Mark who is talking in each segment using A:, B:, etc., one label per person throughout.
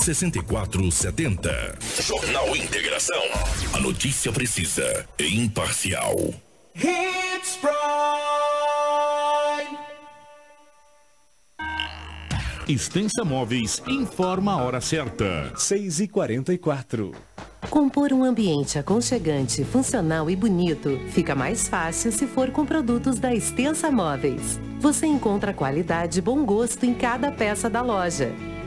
A: 6470. Jornal Integração. A notícia precisa e imparcial. Hits Prime. Extensa Móveis informa a hora certa. 6 e 44
B: Compor um ambiente aconchegante, funcional e bonito fica mais fácil se for com produtos da Extensa Móveis. Você encontra qualidade e bom gosto em cada peça da loja.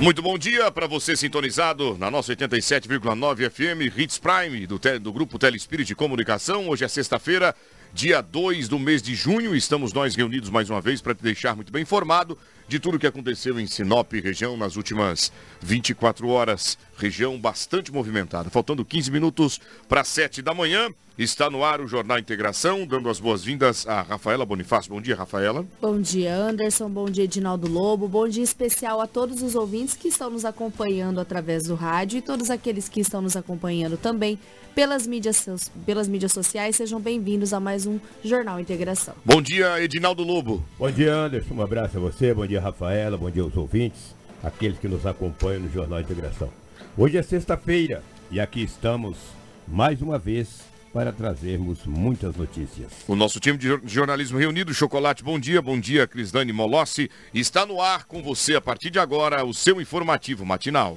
C: Muito bom dia para você sintonizado na nossa 87,9 FM Hits Prime do, do Grupo Telespírito de Comunicação. Hoje é sexta-feira, dia 2 do mês de junho. Estamos nós reunidos mais uma vez para te deixar muito bem informado de tudo o que aconteceu em Sinop, região, nas últimas 24 horas. Região bastante movimentada. Faltando 15 minutos para 7 da manhã. Está no ar o Jornal Integração, dando as boas-vindas a Rafaela Bonifácio. Bom dia, Rafaela.
D: Bom dia, Anderson. Bom dia, Edinaldo Lobo. Bom dia especial a todos os ouvintes que estão nos acompanhando através do rádio e todos aqueles que estão nos acompanhando também pelas mídias, pelas mídias sociais. Sejam bem-vindos a mais um Jornal Integração.
C: Bom dia, Edinaldo Lobo.
E: Bom dia, Anderson. Um abraço a você. Bom dia, Rafaela. Bom dia aos ouvintes, aqueles que nos acompanham no Jornal Integração. Hoje é sexta-feira e aqui estamos mais uma vez para trazermos muitas notícias.
C: O nosso time de jornalismo reunido, Chocolate, bom dia, bom dia, Crislane Molossi, está no ar com você a partir de agora o seu informativo matinal.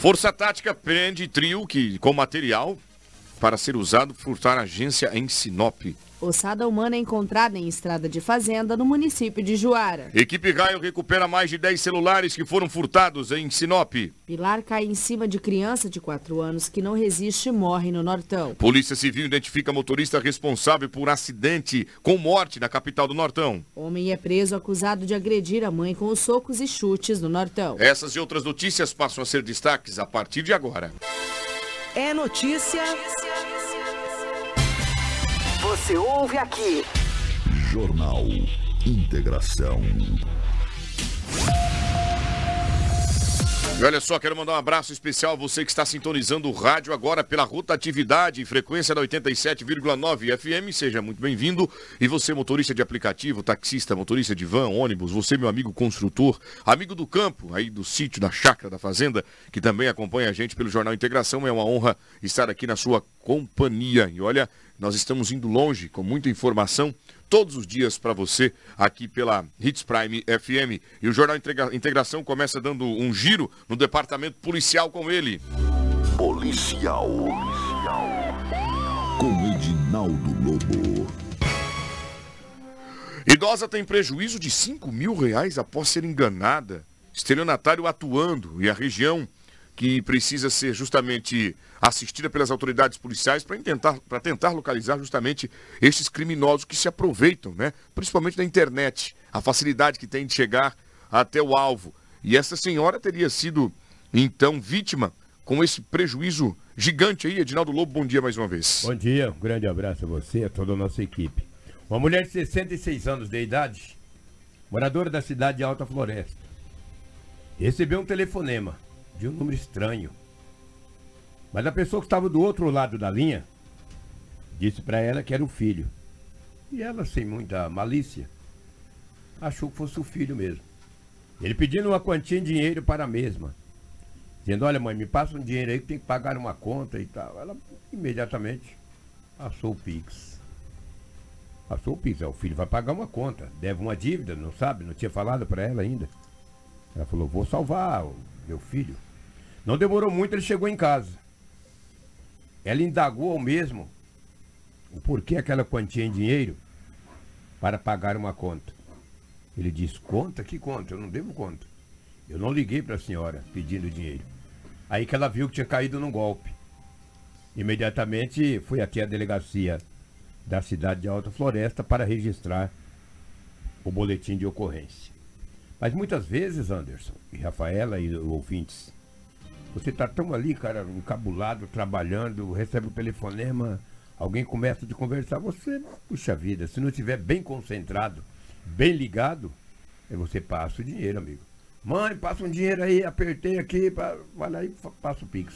C: Força Tática prende trio que, com material para ser usado furtar agência em Sinop.
D: Ossada humana é encontrada em estrada de fazenda no município de Juara.
C: Equipe Raio recupera mais de 10 celulares que foram furtados em Sinop.
D: Pilar cai em cima de criança de 4 anos que não resiste e morre no Nortão.
C: Polícia Civil identifica motorista responsável por acidente com morte na capital do Nortão.
D: Homem é preso acusado de agredir a mãe com os socos e chutes no Nortão.
C: Essas e outras notícias passam a ser destaques a partir de agora.
B: É notícia. Você ouve aqui.
A: Jornal Integração.
C: E olha só, quero mandar um abraço especial a você que está sintonizando o rádio agora pela rotatividade e frequência da 87,9 FM. Seja muito bem-vindo. E você, motorista de aplicativo, taxista, motorista de van, ônibus, você, meu amigo construtor, amigo do campo, aí do sítio, da chácara, da fazenda, que também acompanha a gente pelo Jornal Integração. É uma honra estar aqui na sua companhia. E olha, nós estamos indo longe com muita informação todos os dias para você aqui pela Hits Prime FM. E o Jornal Integração começa dando um giro no departamento policial com ele.
A: Policial. Policial. Com Edinaldo Lobo.
C: Idosa tem prejuízo de 5 mil reais após ser enganada. Estelionatário atuando e a região que precisa ser justamente assistida pelas autoridades policiais para tentar, tentar localizar justamente estes criminosos que se aproveitam, né? principalmente da internet, a facilidade que tem de chegar até o alvo. E essa senhora teria sido, então, vítima com esse prejuízo gigante aí. Edinaldo Lobo, bom dia mais uma vez.
E: Bom dia, um grande abraço a você e a toda a nossa equipe. Uma mulher de 66 anos de idade, moradora da cidade de Alta Floresta, recebeu um telefonema de um número estranho. Mas a pessoa que estava do outro lado da linha disse para ela que era o filho. E ela, sem muita malícia, achou que fosse o filho mesmo. Ele pedindo uma quantia de dinheiro para a mesma. Dizendo, olha mãe, me passa um dinheiro aí que tem que pagar uma conta e tal. Ela imediatamente passou o Pix. Passou o Pix. É, o filho vai pagar uma conta. Deve uma dívida, não sabe? Não tinha falado para ela ainda. Ela falou, vou salvar o meu filho. Não demorou muito, ele chegou em casa. Ela indagou ao mesmo o porquê aquela quantia em dinheiro para pagar uma conta. Ele disse, conta? Que conta? Eu não devo conta. Eu não liguei para a senhora pedindo dinheiro. Aí que ela viu que tinha caído num golpe. Imediatamente foi até a delegacia da cidade de Alta Floresta para registrar o boletim de ocorrência. Mas muitas vezes, Anderson e Rafaela e ouvintes, você está tão ali, cara, encabulado, trabalhando, recebe o telefonema, alguém começa a conversar, você, puxa vida, se não estiver bem concentrado, bem ligado, você passa o dinheiro, amigo. Mãe, passa um dinheiro aí, apertei aqui, vai lá e passa o Pix.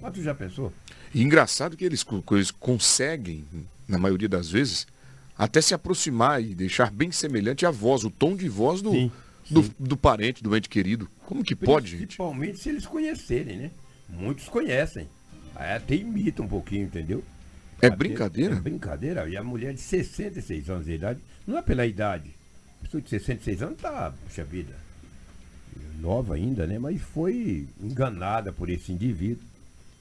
E: Mas tu já pensou?
C: E engraçado que eles, eles conseguem, na maioria das vezes, até se aproximar e deixar bem semelhante a voz, o tom de voz do, sim. Do, do, parente, do ente querido. Como que pode, gente?
E: Principalmente se eles conhecerem, né? Muitos conhecem. Aí até imita um pouquinho, entendeu?
C: É até, brincadeira? É
E: brincadeira. E a mulher de 66 anos de idade, não é pela idade. A pessoa de 66 anos tá, puxa vida, nova ainda, né? Mas foi enganada por esse indivíduo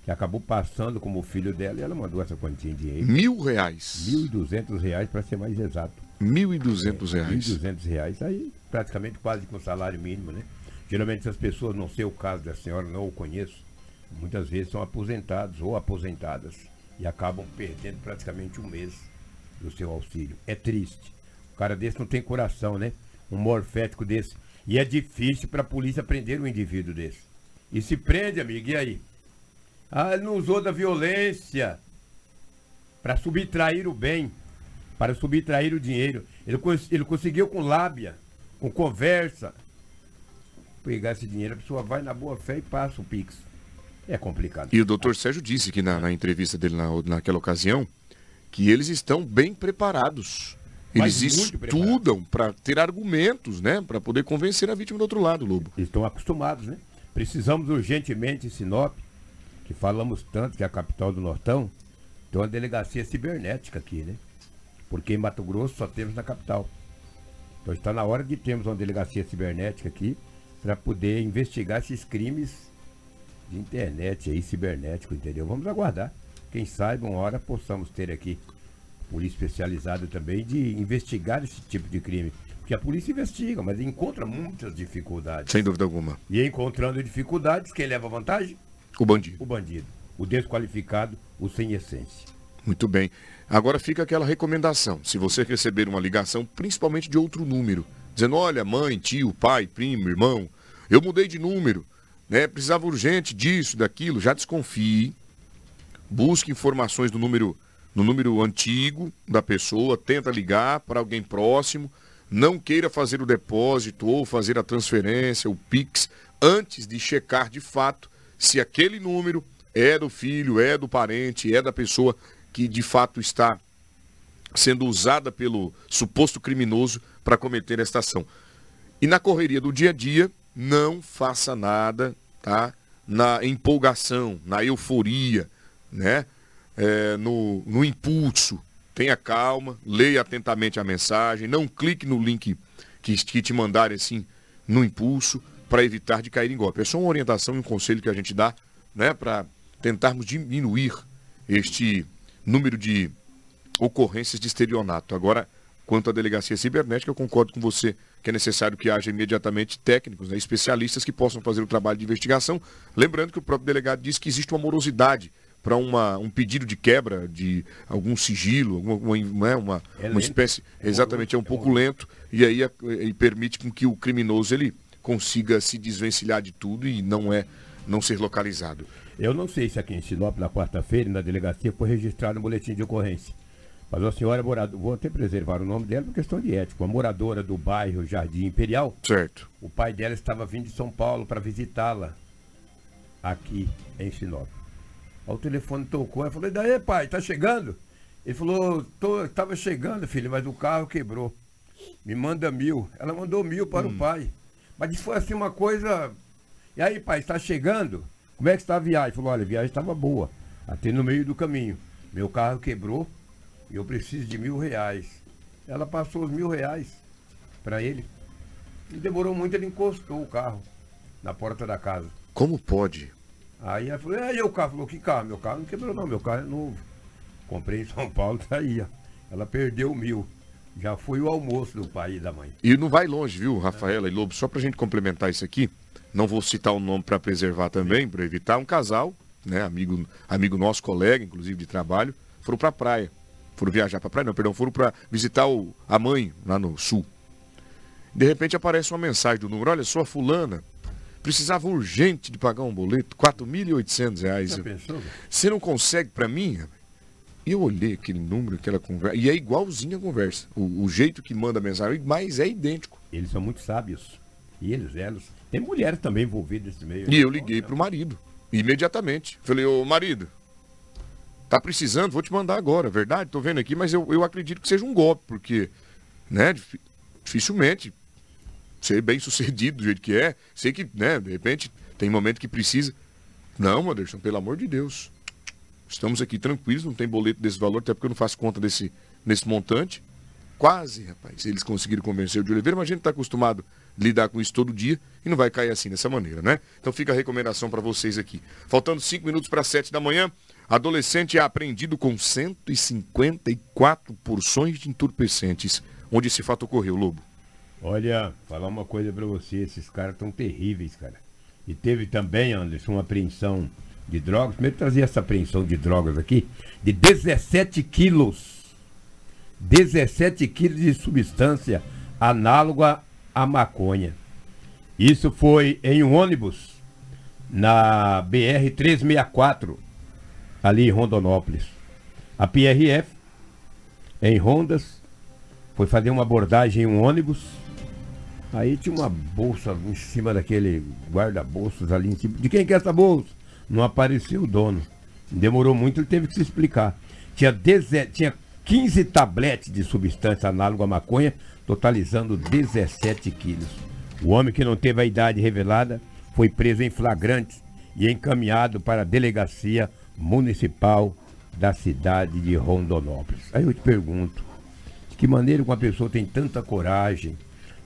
E: que acabou passando como filho dela e ela mandou essa quantia de dinheiro.
C: Mil reais.
E: Mil e duzentos reais para ser mais exato.
C: Mil e duzentos reais. Mil
E: e duzentos reais, aí praticamente quase com salário mínimo, né? Geralmente essas pessoas, não sei o caso da senhora, não o conheço, muitas vezes são aposentados ou aposentadas e acabam perdendo praticamente um mês do seu auxílio. É triste. O cara desse não tem coração, né? Um morfético desse. E é difícil para a polícia prender um indivíduo desse. E se prende, amigo, e aí? Ah, ele não usou da violência para subtrair o bem, para subtrair o dinheiro. Ele, ele conseguiu com lábia, com conversa, pegar esse dinheiro, a pessoa vai na boa fé e passa o Pix. É complicado.
C: E o doutor Sérgio disse que na, na entrevista dele na, naquela ocasião que eles estão bem preparados. Eles estudam para ter argumentos, né? Para poder convencer a vítima do outro lado, Lobo.
E: Eles estão acostumados, né? Precisamos urgentemente em Sinop que falamos tanto que é a capital do Nortão, tem uma delegacia cibernética aqui, né? Porque em Mato Grosso só temos na capital. Então está na hora de termos uma delegacia cibernética aqui para poder investigar esses crimes de internet aí, cibernético, entendeu? Vamos aguardar. Quem sabe uma hora possamos ter aqui polícia especializada também de investigar esse tipo de crime. Porque a polícia investiga, mas encontra muitas dificuldades.
C: Sem dúvida alguma.
E: E encontrando dificuldades, quem leva vantagem?
C: O bandido.
E: O bandido. O desqualificado, o sem essência.
C: Muito bem. Agora fica aquela recomendação. Se você receber uma ligação, principalmente de outro número, dizendo, olha, mãe, tio, pai, primo, irmão, eu mudei de número, né? Precisava urgente disso, daquilo, já desconfie. Busque informações do número, no número antigo da pessoa, tenta ligar para alguém próximo. Não queira fazer o depósito ou fazer a transferência, o Pix, antes de checar de fato se aquele número é do filho, é do parente, é da pessoa que de fato está sendo usada pelo suposto criminoso para cometer esta ação. E na correria do dia a dia, não faça nada, tá? Na empolgação, na euforia, né? É, no, no impulso. Tenha calma, leia atentamente a mensagem, não clique no link que, que te mandarem assim no impulso para evitar de cair em golpe. É só uma orientação e um conselho que a gente dá né, para tentarmos diminuir este número de ocorrências de estelionato. Agora, quanto à delegacia cibernética, eu concordo com você que é necessário que haja imediatamente técnicos, né, especialistas que possam fazer o trabalho de investigação. Lembrando que o próprio delegado diz que existe uma morosidade para um pedido de quebra de algum sigilo, alguma, uma, uma, é uma espécie. É exatamente, é um pouco lento e aí e permite com que o criminoso ele consiga se desvencilhar de tudo e não é não ser localizado.
E: Eu não sei se aqui em Sinop, na quarta-feira, na delegacia, foi registrado um boletim de ocorrência. Mas a senhora moradora, vou até preservar o nome dela por questão de ética, uma moradora do bairro Jardim Imperial.
C: Certo.
E: O pai dela estava vindo de São Paulo para visitá-la aqui em Sinop. O telefone tocou, ela falou, e daí pai, tá chegando? Ele falou, tô, tava chegando, filho, mas o carro quebrou. Me manda mil. Ela mandou mil para hum. o pai. Mas foi assim uma coisa. E aí, pai, está chegando? Como é que está a viagem? Falou, olha, a viagem estava boa. Até no meio do caminho. Meu carro quebrou e eu preciso de mil reais. Ela passou os mil reais para ele. E demorou muito, ele encostou o carro. na porta da casa.
C: Como pode?
E: Aí ela falou, e aí o carro? Falou, que carro? Meu carro não quebrou não, meu carro é novo. Comprei em São Paulo, tá aí, ó. Ela perdeu mil. Já foi o almoço do pai e da mãe.
C: E não vai longe, viu, Rafaela e Lobo? Só pra gente complementar isso aqui, não vou citar o nome para preservar também, para evitar, um casal, né, amigo, amigo nosso, colega, inclusive de trabalho, foram pra praia. Foram viajar pra praia, não, perdão, foram para visitar o, a mãe lá no sul. De repente aparece uma mensagem do número, olha só, fulana, precisava urgente de pagar um boleto, 4.800 reais. Você não consegue para mim? E eu olhei aquele número, aquela conversa, e é igualzinho a conversa. O, o, jeito que manda a mensagem, mas é idêntico.
E: Eles são muito sábios. E eles, elas. Tem mulheres também envolvidas nesse meio.
C: E eu liguei pro marido, imediatamente. Falei, ô marido, tá precisando? Vou te mandar agora, verdade? Tô vendo aqui, mas eu, eu acredito que seja um golpe, porque, né, dificilmente ser bem sucedido do jeito que é. Sei que, né, de repente, tem momento que precisa. Não, Anderson, pelo amor de Deus. Estamos aqui tranquilos, não tem boleto desse valor, até porque eu não faço conta desse, nesse montante. Quase, rapaz, eles conseguiram convencer o de Oliveira, mas a gente está acostumado lidar com isso todo dia e não vai cair assim dessa maneira, né? Então fica a recomendação para vocês aqui. Faltando cinco minutos para sete da manhã, adolescente é apreendido com 154 porções de entorpecentes. Onde esse fato ocorreu, Lobo?
E: Olha, falar uma coisa para você, esses caras tão terríveis, cara. E teve também, Anderson, uma apreensão de drogas. Primeiro trazer essa apreensão de drogas aqui, de 17 quilos. 17 quilos de substância análoga à maconha. Isso foi em um ônibus na BR 364, ali em Rondonópolis. A PRF, em Rondas, foi fazer uma abordagem em um ônibus Aí tinha uma bolsa em cima daquele guarda-bolsos ali em cima. De quem que é essa bolsa? Não apareceu o dono. Demorou muito, ele teve que se explicar. Tinha, deze... tinha 15 tabletes de substância análoga à maconha, totalizando 17 quilos. O homem que não teve a idade revelada foi preso em flagrante e encaminhado para a delegacia municipal da cidade de Rondonópolis. Aí eu te pergunto, de que maneira uma pessoa tem tanta coragem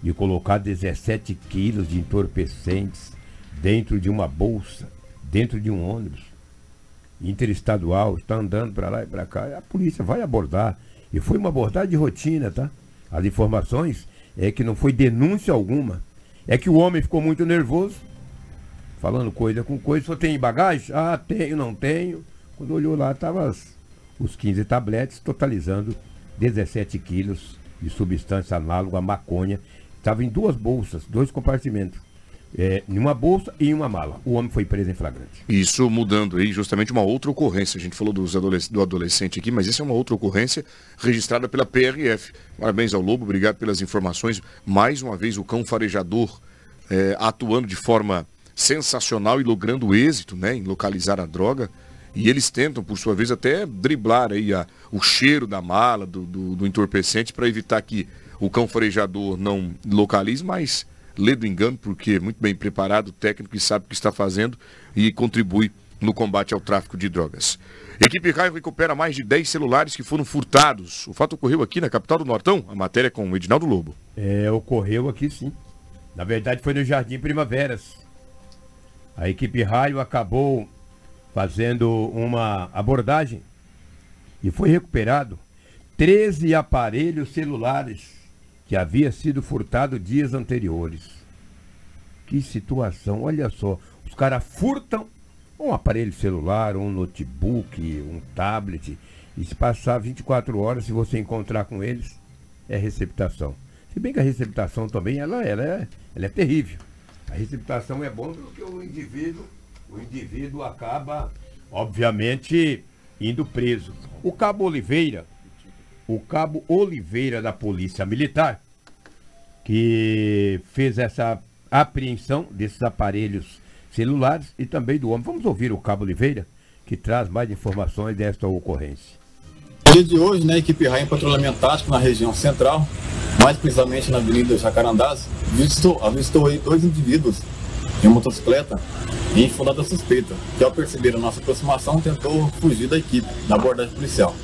E: de colocar 17 quilos de entorpecentes dentro de uma bolsa, dentro de um ônibus interestadual, está andando para lá e para cá, a polícia vai abordar. E foi uma abordagem de rotina, tá? As informações é que não foi denúncia alguma. É que o homem ficou muito nervoso, falando coisa com coisa. Só tem bagagem? Ah, tenho, não tenho. Quando olhou lá, estavam os 15 tabletes, totalizando 17 quilos de substância análoga à maconha Estava em duas bolsas, dois compartimentos. É, uma bolsa e uma mala. O homem foi preso em flagrante.
C: Isso mudando aí justamente uma outra ocorrência. A gente falou dos adolesc do adolescente aqui, mas essa é uma outra ocorrência registrada pela PRF. Parabéns ao Lobo, obrigado pelas informações. Mais uma vez o cão farejador é, atuando de forma sensacional e logrando êxito né, em localizar a droga. E eles tentam, por sua vez, até driblar aí a, o cheiro da mala, do, do, do entorpecente, para evitar que o cão farejador não localize, mas lê do engano, porque é muito bem preparado, técnico e sabe o que está fazendo e contribui no combate ao tráfico de drogas. Equipe Raio recupera mais de 10 celulares que foram furtados. O fato ocorreu aqui na capital do Nortão, a matéria é com o Edinaldo Lobo.
E: É, ocorreu aqui sim. Na verdade foi no Jardim Primaveras. A equipe Raio acabou fazendo uma abordagem e foi recuperado 13 aparelhos celulares que havia sido furtado dias anteriores. Que situação, olha só, os caras furtam um aparelho celular, um notebook, um tablet, e se passar 24 horas, se você encontrar com eles, é receptação. Se bem que a receptação também, ela, ela, é, ela é terrível. A receptação é bom porque o indivíduo, o indivíduo acaba, obviamente, indo preso. O Cabo Oliveira, o cabo Oliveira da Polícia Militar, que fez essa apreensão desses aparelhos celulares e também do homem. Vamos ouvir o cabo Oliveira, que traz mais informações desta ocorrência.
F: No dia de hoje, né, a equipe Rainha Patrulhamento Tático na região central, mais precisamente na Avenida Jacarandás, avistou, avistou aí dois indivíduos em motocicleta em fundada suspeita, que ao perceber a nossa aproximação tentou fugir da equipe na abordagem policial.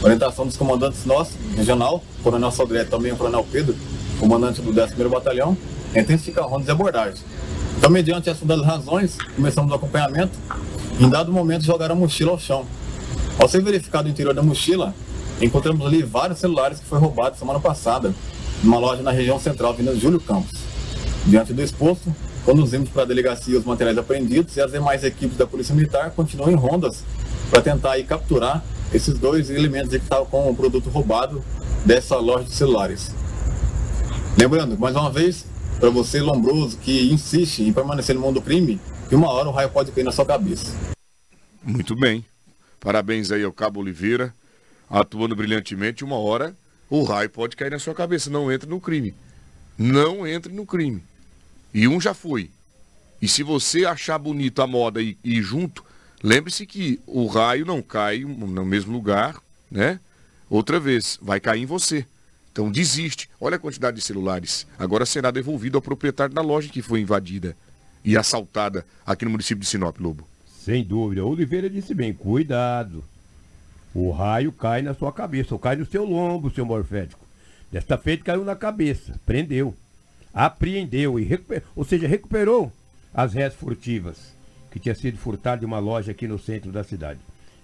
F: Orientação dos comandantes nossos, regional, Coronel Sodré também o Coronel Pedro, comandante do 11º Batalhão, intensificar rondas e abordagens. Então, mediante essas das razões, começamos o acompanhamento. Em dado momento, jogaram a mochila ao chão. Ao ser verificado o interior da mochila, encontramos ali vários celulares que foi roubado semana passada, numa loja na região central, Avenida Júlio Campos. Diante do exposto, conduzimos para a delegacia os materiais apreendidos e as demais equipes da Polícia Militar continuam em rondas para tentar aí capturar esses dois elementos que estavam com o produto roubado dessa loja de celulares. Lembrando, mais uma vez, para você lombroso que insiste em permanecer no mundo do crime, que uma hora o raio pode cair na sua cabeça.
C: Muito bem. Parabéns aí ao Cabo Oliveira, atuando brilhantemente. Uma hora o raio pode cair na sua cabeça. Não entre no crime. Não entre no crime. E um já foi. E se você achar bonito a moda e ir junto, lembre-se que o raio não cai no mesmo lugar, né? Outra vez, vai cair em você. Então desiste. Olha a quantidade de celulares. Agora será devolvido ao proprietário da loja que foi invadida e assaltada aqui no município de Sinop, Lobo.
E: Sem dúvida. Oliveira disse bem, cuidado. O raio cai na sua cabeça, ou cai no seu lombo, seu morfético. Desta feita caiu na cabeça, prendeu apreendeu e ou seja, recuperou as réis furtivas que tinha sido furtado de uma loja aqui no centro da cidade.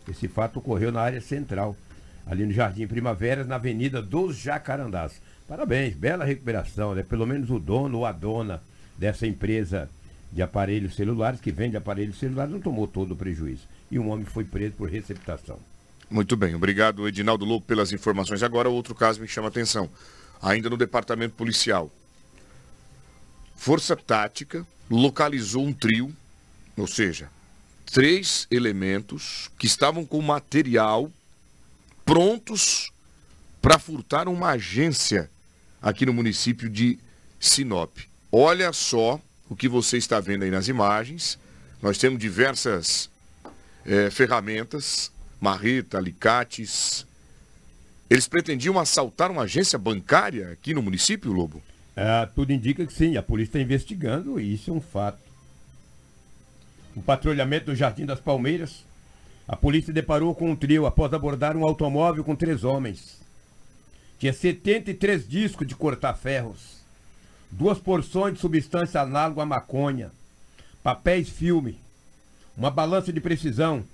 E: Esse fato ocorreu na área central, ali no Jardim Primaveras, na Avenida dos Jacarandás. Parabéns, bela recuperação, né? Pelo menos o dono ou a dona dessa empresa de aparelhos celulares, que vende aparelhos celulares, não tomou todo o prejuízo. E um homem foi preso por receptação.
C: Muito bem, obrigado Edinaldo Lobo pelas informações. Agora outro caso me chama a atenção. Ainda no departamento policial. Força Tática localizou um trio, ou seja, três elementos que estavam com material prontos para furtar uma agência aqui no município de Sinop. Olha só o que você está vendo aí nas imagens. Nós temos diversas é, ferramentas, marreta, alicates. Eles pretendiam assaltar uma agência bancária aqui no município, Lobo?
E: É, tudo indica que sim, a polícia está investigando e isso é um fato. Um patrulhamento no Jardim das Palmeiras, a polícia deparou com um trio após abordar um automóvel com três homens. Tinha 73 discos de cortar ferros, duas porções de substância análoga à maconha, papéis filme, uma balança de precisão,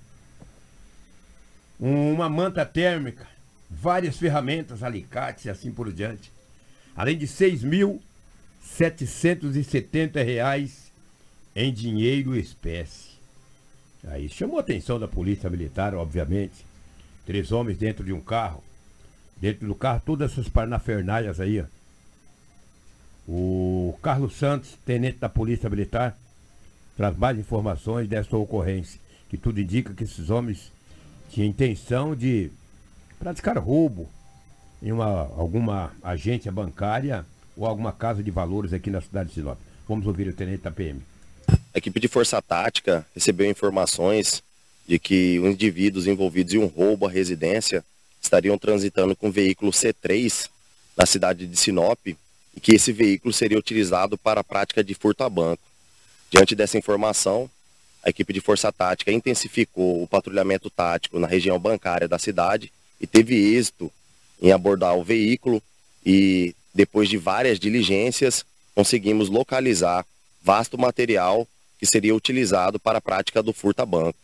E: uma manta térmica, várias ferramentas, alicates e assim por diante além de R$ 6.770 em dinheiro espécie. Aí chamou a atenção da polícia militar, obviamente. Três homens dentro de um carro. Dentro do carro, todas essas parnafernalhas aí, ó. O Carlos Santos, tenente da Polícia Militar, traz mais informações dessa ocorrência. Que tudo indica que esses homens tinham intenção de praticar roubo, em uma, alguma agência bancária ou alguma casa de valores aqui na cidade de Sinop. Vamos ouvir o tenente da PM.
G: A equipe de Força Tática recebeu informações de que os indivíduos envolvidos em um roubo à residência estariam transitando com o veículo C3 na cidade de Sinop e que esse veículo seria utilizado para a prática de furto a banco. Diante dessa informação, a equipe de Força Tática intensificou o patrulhamento tático na região bancária da cidade e teve êxito em abordar o veículo e depois de várias diligências conseguimos localizar vasto material que seria utilizado para a prática do furto a banco.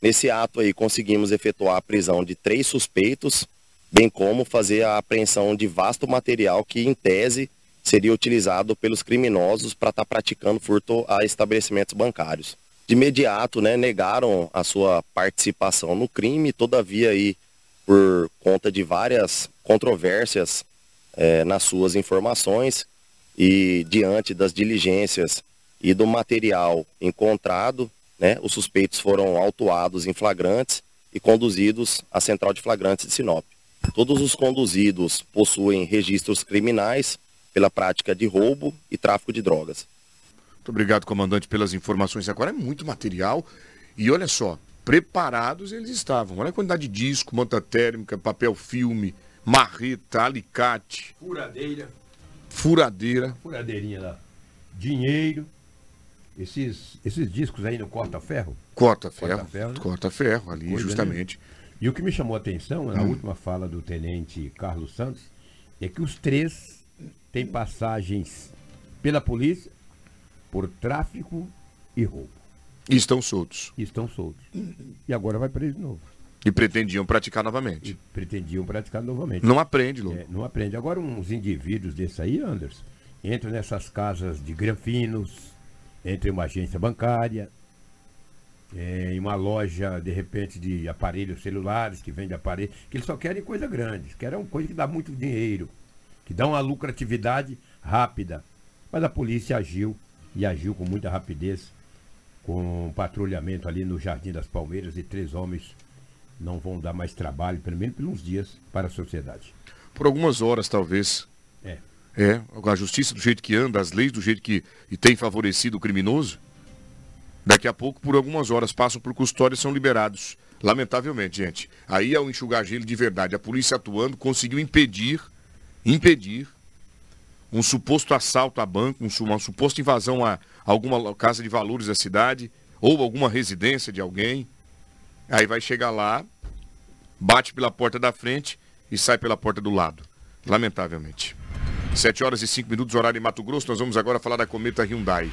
G: Nesse ato aí conseguimos efetuar a prisão de três suspeitos, bem como fazer a apreensão de vasto material que em tese seria utilizado pelos criminosos para estar tá praticando furto a estabelecimentos bancários. De imediato, né, negaram a sua participação no crime, todavia aí por conta de várias controvérsias é, nas suas informações e diante das diligências e do material encontrado, né, os suspeitos foram autuados em flagrantes e conduzidos à central de flagrantes de Sinop. Todos os conduzidos possuem registros criminais pela prática de roubo e tráfico de drogas.
C: Muito obrigado, comandante, pelas informações. Agora é muito material. E olha só, preparados eles estavam. Olha a quantidade de disco, manta térmica, papel filme, marreta, alicate.
E: Furadeira.
C: Furadeira.
E: Furadeirinha lá. Dinheiro. Esses, esses discos aí no corta-ferro?
C: Corta-ferro. Corta-ferro, né? corta-ferro ali, Coisa justamente.
E: E o que me chamou a atenção, na hum. última fala do tenente Carlos Santos, é que os três têm passagens pela polícia por tráfico e roubo.
C: E estão soltos.
E: E estão soltos. E agora vai preso de novo.
C: E pretendiam praticar novamente. E
E: pretendiam praticar novamente.
C: Não aprende, Lu. É,
E: não aprende. Agora uns indivíduos desses aí, Anderson, entram nessas casas de granfinos, entram em uma agência bancária, é, em uma loja, de repente, de aparelhos celulares, que vende aparelhos, que eles só querem coisa grande, querem coisa que dá muito dinheiro, que dá uma lucratividade rápida. Mas a polícia agiu, e agiu com muita rapidez, com um patrulhamento ali no Jardim das Palmeiras, e três homens não vão dar mais trabalho, pelo menos por uns dias, para a sociedade.
C: Por algumas horas, talvez. É. É, a justiça do jeito que anda, as leis do jeito que e tem favorecido o criminoso, daqui a pouco, por algumas horas, passam por custódia e são liberados. Lamentavelmente, gente. Aí é o enxugar gelo de verdade. A polícia atuando conseguiu impedir, impedir um suposto assalto a banco, uma suposta invasão a alguma casa de valores da cidade ou alguma residência de alguém. Aí vai chegar lá, bate pela porta da frente e sai pela porta do lado. Lamentavelmente. 7 horas e 5 minutos, horário em Mato Grosso. Nós vamos agora falar da Cometa Hyundai.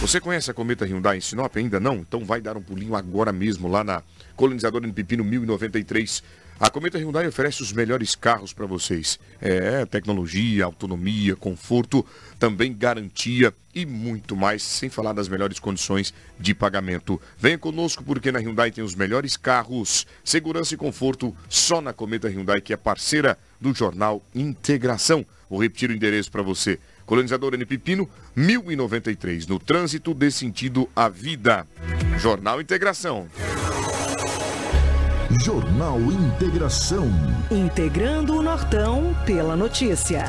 C: Você conhece a Cometa Hyundai em Sinop? Ainda não? Então vai dar um pulinho agora mesmo lá na colonizadora em Pepino 1093 a Cometa Hyundai oferece os melhores carros para vocês. É, tecnologia, autonomia, conforto, também garantia e muito mais, sem falar das melhores condições de pagamento. Venha conosco porque na Hyundai tem os melhores carros, segurança e conforto só na Cometa Hyundai, que é parceira do jornal Integração. Vou repetir o endereço para você. Colonizador N Pepino, 1093, no trânsito de sentido à vida. Jornal Integração.
A: Jornal Integração.
B: Integrando o Nortão pela notícia.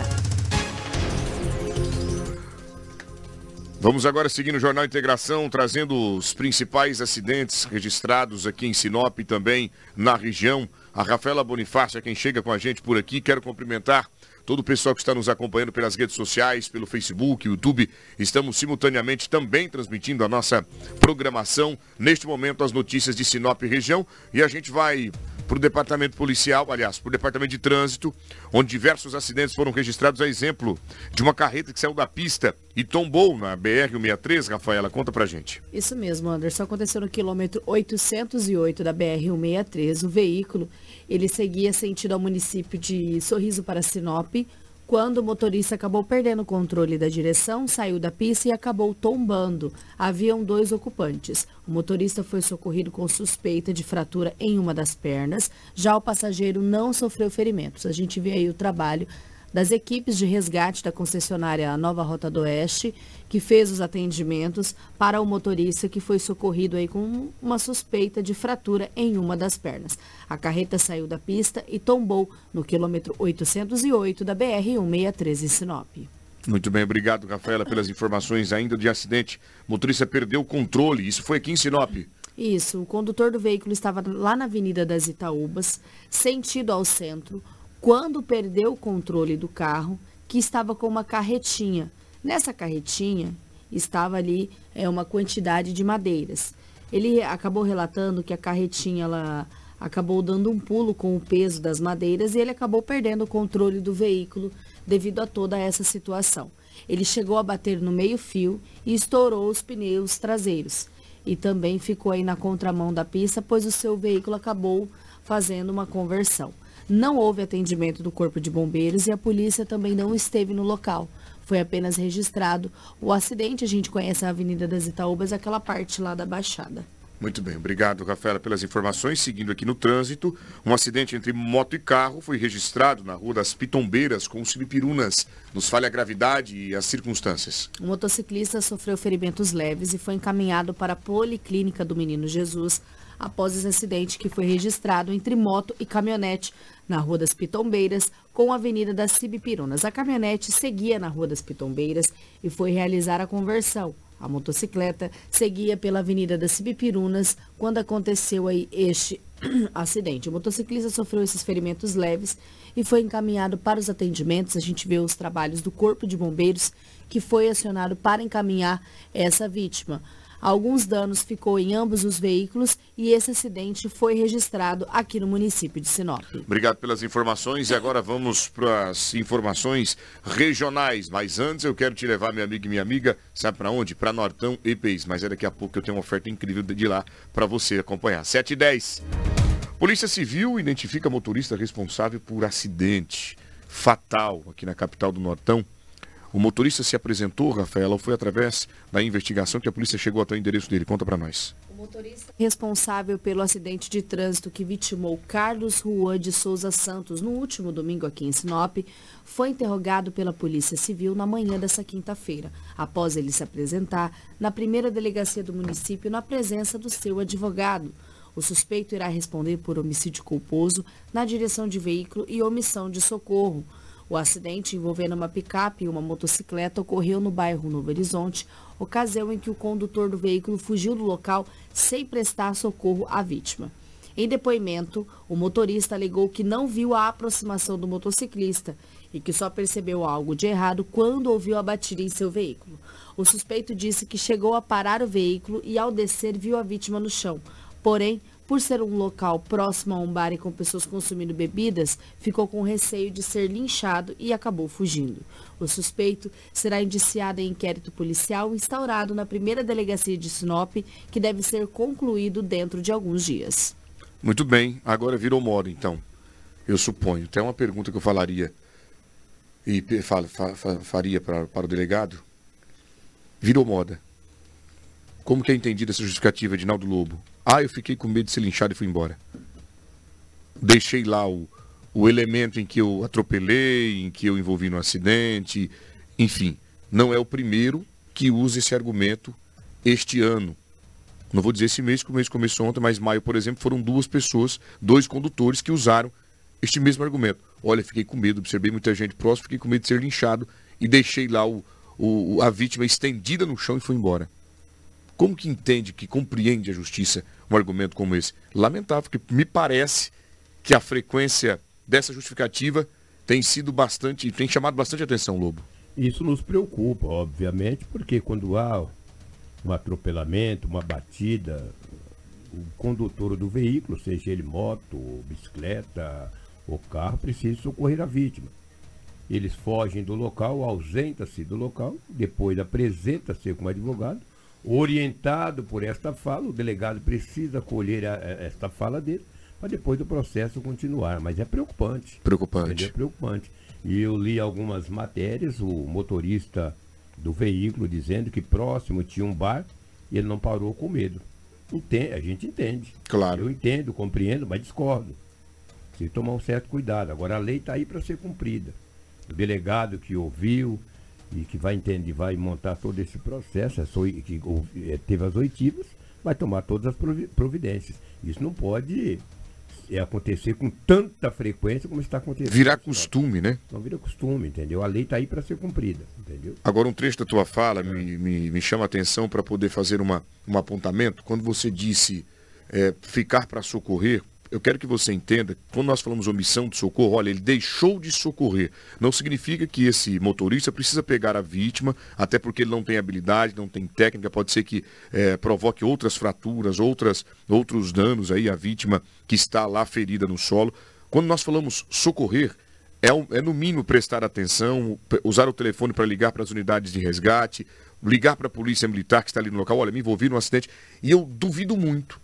C: Vamos agora seguir no Jornal Integração, trazendo os principais acidentes registrados aqui em Sinop e também na região. A Rafaela Bonifácio é quem chega com a gente por aqui. Quero cumprimentar todo o pessoal que está nos acompanhando pelas redes sociais, pelo Facebook, YouTube. Estamos simultaneamente também transmitindo a nossa programação. Neste momento, as notícias de Sinop região. E a gente vai para o departamento policial, aliás, para o departamento de trânsito, onde diversos acidentes foram registrados, a exemplo de uma carreta que saiu da pista e tombou na BR-163. Rafaela, conta pra gente.
D: Isso mesmo, Anderson. Aconteceu no quilômetro 808 da BR-163. O veículo, ele seguia sentido ao município de Sorriso para Sinop, quando o motorista acabou perdendo o controle da direção, saiu da pista e acabou tombando. Haviam dois ocupantes. O motorista foi socorrido com suspeita de fratura em uma das pernas, já o passageiro não sofreu ferimentos. A gente vê aí o trabalho das equipes de resgate da concessionária Nova Rota do Oeste, que fez os atendimentos para o motorista que foi socorrido aí com uma suspeita de fratura em uma das pernas. A carreta saiu da pista e tombou no quilômetro 808 da BR-163 em Sinop.
C: Muito bem, obrigado, Rafaela, pelas informações ainda de acidente. O motorista perdeu o controle, isso foi aqui em Sinop.
D: Isso, o condutor do veículo estava lá na Avenida das Itaúbas, sentido ao centro, quando perdeu o controle do carro, que estava com uma carretinha. Nessa carretinha estava ali é, uma quantidade de madeiras. Ele acabou relatando que a carretinha ela acabou dando um pulo com o peso das madeiras e ele acabou perdendo o controle do veículo devido a toda essa situação. Ele chegou a bater no meio-fio e estourou os pneus traseiros. E também ficou aí na contramão da pista, pois o seu veículo acabou fazendo uma conversão. Não houve atendimento do Corpo de Bombeiros e a polícia também não esteve no local. Foi apenas registrado o acidente. A gente conhece a Avenida das Itaúbas, aquela parte lá da Baixada.
C: Muito bem, obrigado, Rafaela, pelas informações. Seguindo aqui no trânsito, um acidente entre moto e carro foi registrado na Rua das Pitombeiras com os Filipirunas. Nos falha a gravidade e as circunstâncias.
D: O motociclista sofreu ferimentos leves e foi encaminhado para a Policlínica do Menino Jesus após esse acidente que foi registrado entre moto e caminhonete na Rua das Pitombeiras com a Avenida das Cibipirunas. A caminhonete seguia na Rua das Pitombeiras e foi realizar a conversão. A motocicleta seguia pela Avenida das Cibipirunas quando aconteceu aí este acidente. O motociclista sofreu esses ferimentos leves e foi encaminhado para os atendimentos. A gente vê os trabalhos do Corpo de Bombeiros que foi acionado para encaminhar essa vítima. Alguns danos ficou em ambos os veículos e esse acidente foi registrado aqui no município de Sinop.
C: Obrigado pelas informações e agora vamos para as informações regionais. Mas antes eu quero te levar, meu amigo e minha amiga, sabe para onde? Para Nortão e Peix. Mas é daqui a pouco eu tenho uma oferta incrível de lá para você acompanhar. 7 e 10. Polícia Civil identifica motorista responsável por acidente fatal aqui na capital do Nortão. O motorista se apresentou, Rafaela, ou foi através da investigação que a polícia chegou até o endereço dele? Conta para nós.
D: O motorista responsável pelo acidente de trânsito que vitimou Carlos Juan de Souza Santos no último domingo aqui em Sinop foi interrogado pela Polícia Civil na manhã dessa quinta-feira, após ele se apresentar na primeira delegacia do município na presença do seu advogado. O suspeito irá responder por homicídio culposo na direção de veículo e omissão de socorro. O acidente envolvendo uma picape e uma motocicleta ocorreu no bairro Novo Horizonte, ocasião em que o condutor do veículo fugiu do local sem prestar socorro à vítima. Em depoimento, o motorista alegou que não viu a aproximação do motociclista e que só percebeu algo de errado quando ouviu a batida em seu veículo. O suspeito disse que chegou a parar o veículo e, ao descer, viu a vítima no chão. Porém, por ser um local próximo a um bar e com pessoas consumindo bebidas, ficou com receio de ser linchado e acabou fugindo. O suspeito será indiciado em inquérito policial instaurado na primeira delegacia de Sinop, que deve ser concluído dentro de alguns dias.
C: Muito bem, agora virou moda então. Eu suponho. Tem uma pergunta que eu falaria e faria para, para o delegado. Virou moda. Como que é entendida essa justificativa de Naldo Lobo? Ah, eu fiquei com medo de ser linchado e fui embora. Deixei lá o, o elemento em que eu atropelei, em que eu envolvi no acidente. Enfim, não é o primeiro que usa esse argumento este ano. Não vou dizer esse mês, que o mês começou ontem, mas maio, por exemplo, foram duas pessoas, dois condutores que usaram este mesmo argumento. Olha, fiquei com medo, observei muita gente próxima, fiquei com medo de ser linchado e deixei lá o, o, a vítima estendida no chão e fui embora. Como que entende, que compreende a justiça um argumento como esse? Lamentável, porque me parece que a frequência dessa justificativa tem sido bastante, tem chamado bastante atenção, Lobo.
E: Isso nos preocupa, obviamente, porque quando há um atropelamento, uma batida, o condutor do veículo, seja ele moto, bicicleta ou carro, precisa socorrer a vítima. Eles fogem do local, ausenta-se do local, depois apresenta-se como advogado Orientado por esta fala, o delegado precisa colher a, a, esta fala dele para depois do processo continuar. Mas é preocupante.
C: Preocupante.
E: É preocupante. E eu li algumas matérias, o motorista do veículo dizendo que próximo tinha um bar e ele não parou com medo. Entende, a gente entende.
C: Claro.
E: Eu entendo, compreendo, mas discordo. Se tomar um certo cuidado. Agora a lei está aí para ser cumprida. O delegado que ouviu, e que vai entender, vai montar todo esse processo, que é, teve as oitivas, vai tomar todas as providências. Isso não pode é, acontecer com tanta frequência como está acontecendo.
C: Virar costume, né?
E: Não vira costume, entendeu? A lei está aí para ser cumprida, entendeu?
C: Agora, um trecho da tua fala me, me, me chama a atenção para poder fazer uma, um apontamento. Quando você disse é, ficar para socorrer, eu quero que você entenda, quando nós falamos omissão de socorro, olha, ele deixou de socorrer. Não significa que esse motorista precisa pegar a vítima, até porque ele não tem habilidade, não tem técnica, pode ser que é, provoque outras fraturas, outras, outros danos aí à vítima que está lá ferida no solo. Quando nós falamos socorrer, é, é no mínimo prestar atenção, usar o telefone para ligar para as unidades de resgate, ligar para a polícia militar que está ali no local, olha, me envolvi num acidente. E eu duvido muito,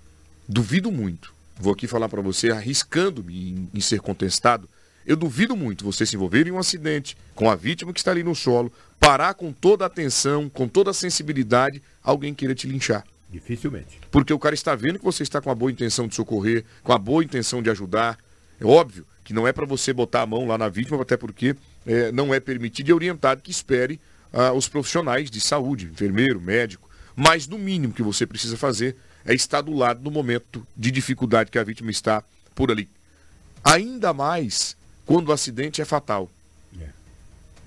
C: duvido muito vou aqui falar para você, arriscando-me em, em, ser contestado, eu duvido muito você se envolver em um acidente com a vítima que está ali no solo, parar com toda a atenção, com toda a sensibilidade, alguém queira te linchar.
E: Dificilmente.
C: Porque o cara está vendo que você está com a boa intenção de socorrer, com a boa intenção de ajudar. É óbvio que não é para você botar a mão lá na vítima, até porque é, não é permitido e orientado que espere ah, os profissionais de saúde, enfermeiro, médico. Mas no mínimo que você precisa fazer é estar do lado no momento de dificuldade que a vítima está por ali. Ainda mais quando o acidente é fatal. É.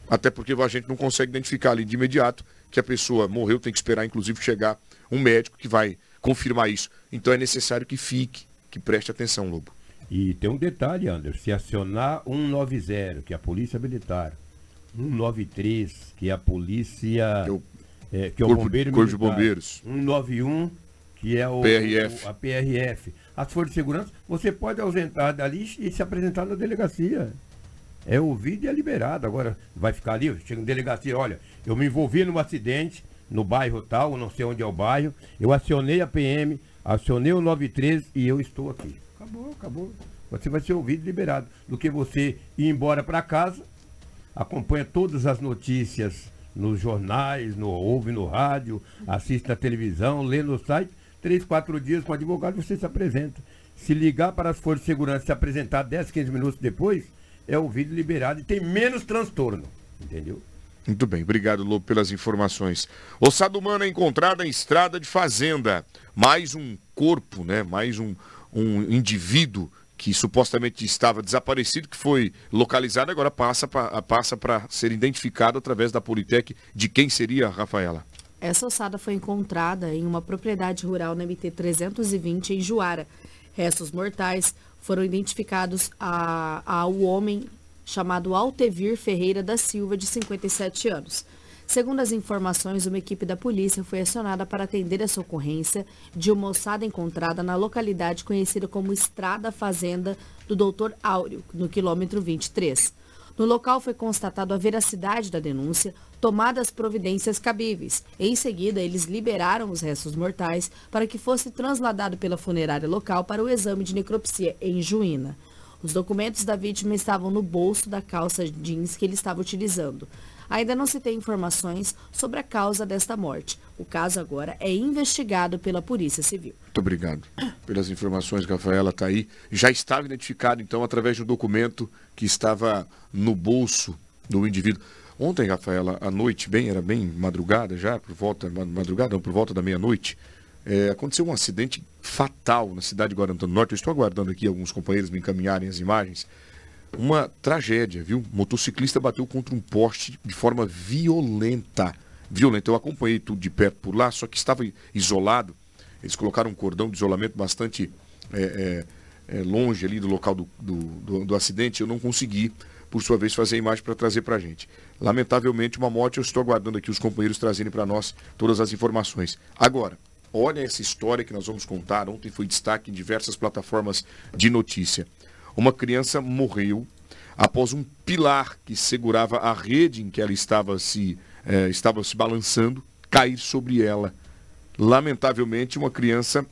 C: Até porque a gente não consegue identificar ali de imediato que a pessoa morreu, tem que esperar inclusive chegar um médico que vai confirmar isso. Então é necessário que fique, que preste atenção, Lobo.
E: E tem um detalhe, Anderson, se acionar 190, que é a Polícia Militar, 193, que é a Polícia Eu... é, que é o
C: Corpo-
E: bombeiro
C: Corpo de. Bombeiros.
E: 191, que é o
C: PRF.
E: o- a PRF. As forças de segurança, você pode ausentar dali e se apresentar na delegacia. É ouvido e é liberado. Agora, vai ficar ali, chega em delegacia, olha, eu me envolvi num acidente no bairro tal, não sei onde é o bairro, eu acionei a PM, acionei o 93 e eu estou aqui. Acabou, acabou. Você vai ser ouvido e liberado. Do que você ir embora para casa, acompanha todas as notícias nos jornais, no, ouve no rádio, assiste na televisão, lê no site. Três, quatro dias com o advogado você se apresenta. Se ligar para as forças de segurança e se apresentar 10, 15 minutos depois, é ouvido liberado e tem menos transtorno. Entendeu?
C: Muito bem, obrigado, Lobo, pelas informações. Ossada humana encontrada em estrada de fazenda. Mais um corpo, né? Mais um, um indivíduo que supostamente estava desaparecido, que foi localizado, agora passa para passa ser identificado através da Politec. De quem seria, Rafaela?
D: Essa ossada foi encontrada em uma propriedade rural na MT 320 em Juara. Restos mortais foram identificados a- ao homem chamado Altevir Ferreira da Silva, de 57 anos. Segundo as informações, uma equipe da polícia foi acionada para atender essa ocorrência de uma ossada encontrada na localidade conhecida como Estrada Fazenda do Dr. Áureo, no quilômetro 23. No local foi constatado a veracidade da denúncia, tomadas providências cabíveis. Em seguida, eles liberaram os restos mortais para que fosse trasladado pela funerária local para o exame de necropsia em Juína. Os documentos da vítima estavam no bolso da calça jeans que ele estava utilizando. Ainda não se tem informações sobre a causa desta morte. O caso agora é investigado pela Polícia Civil.
C: Muito obrigado pelas informações, Rafaela está aí. Já estava identificado, então, através de um documento que estava no bolso do indivíduo. Ontem, Rafaela, à noite, bem, era bem madrugada já, por volta, ma- madrugada, não, por volta da meia-noite, é, aconteceu um acidente fatal na cidade de Guarantã do Norte. Eu estou aguardando aqui alguns companheiros me encaminharem as imagens. Uma tragédia, viu? Motociclista bateu contra um poste de forma violenta. Violenta. Eu acompanhei tudo de perto por lá, só que estava isolado. Eles colocaram um cordão de isolamento bastante é, é, é, longe ali do local do, do, do- do acidente. Eu não consegui, por sua vez, fazer a imagem para trazer para a gente. Lamentavelmente, uma morte. Eu estou aguardando aqui os companheiros trazerem para nós todas as informações. Agora, olha essa história que nós vamos contar. Ontem foi destaque em diversas plataformas de notícia. Uma criança morreu após um pilar que segurava a rede em que ela estava se, eh, estava se balançando cair sobre ela. Lamentavelmente, uma criança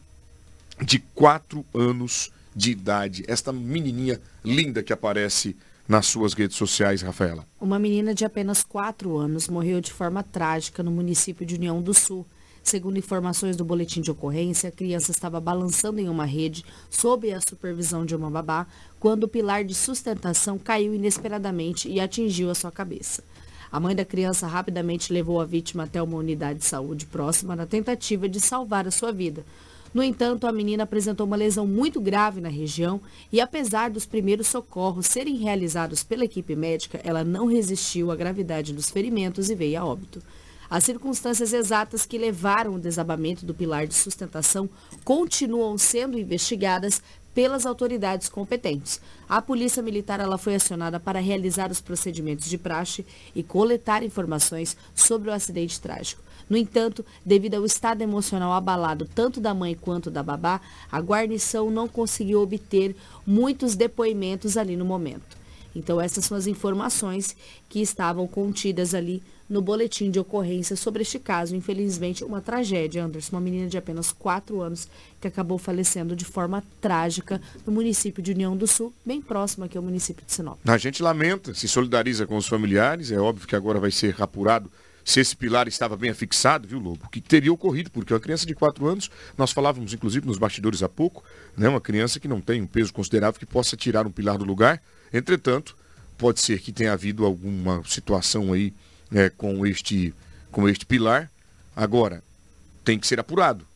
C: de 4 anos de idade. Esta menininha linda que aparece nas suas redes sociais, Rafaela.
D: Uma menina de apenas 4 anos morreu de forma trágica no município de União do Sul. Segundo informações do boletim de ocorrência, a criança estava balançando em uma rede sob a supervisão de uma babá quando o pilar de sustentação caiu inesperadamente e atingiu a sua cabeça. A mãe da criança rapidamente levou a vítima até uma unidade de saúde próxima na tentativa de salvar a sua vida. No entanto, a menina apresentou uma lesão muito grave na região e, apesar dos primeiros socorros serem realizados pela equipe médica, ela não resistiu à gravidade dos ferimentos e veio a óbito. As circunstâncias exatas que levaram o desabamento do pilar de sustentação continuam sendo investigadas pelas autoridades competentes. A Polícia Militar ela foi acionada para realizar os procedimentos de praxe e coletar informações sobre o acidente trágico. No entanto, devido ao estado emocional abalado tanto da mãe quanto da babá, a guarnição não conseguiu obter muitos depoimentos ali no momento. Então, essas são as informações que estavam contidas ali no boletim de ocorrência sobre este caso. Infelizmente, uma tragédia, Anderson. Uma menina de apenas 4 anos que acabou falecendo de forma trágica no município de União do Sul, bem próximo aqui ao município de Sinop.
C: A gente lamenta, se solidariza com os familiares. É óbvio que agora vai ser apurado se esse pilar estava bem afixado, viu, Lobo? O que teria ocorrido, porque uma criança de 4 anos, nós falávamos inclusive nos bastidores há pouco, né? uma criança que não tem um peso considerável que possa tirar um pilar do lugar. Entretanto, pode ser que tenha havido alguma situação aí né, com, este, com este pilar. Agora, tem que ser apurado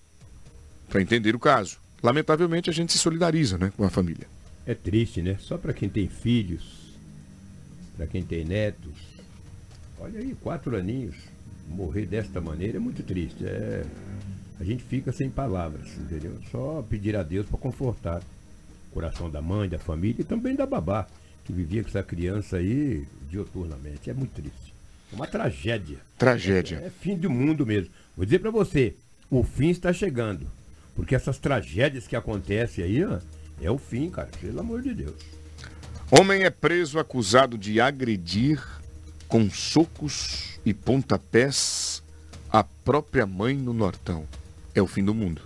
C: para entender o caso. Lamentavelmente, a gente se solidariza né, com a família.
E: É triste, né? Só para quem tem filhos, para quem tem netos. Olha aí, quatro aninhos, morrer desta maneira é muito triste. É... A gente fica sem palavras, entendeu? Só pedir a Deus para confortar o coração da mãe, da família e também da babá, que vivia com essa criança aí dioturnamente. É muito triste. Uma tragédia.
C: Tragédia.
E: É, é fim do mundo mesmo. Vou dizer para você, o fim está chegando. Porque essas tragédias que acontecem aí, ó, é o fim, cara. Pelo amor de Deus.
C: Homem é preso acusado de agredir com socos e pontapés a própria mãe no Nortão. É o fim do mundo.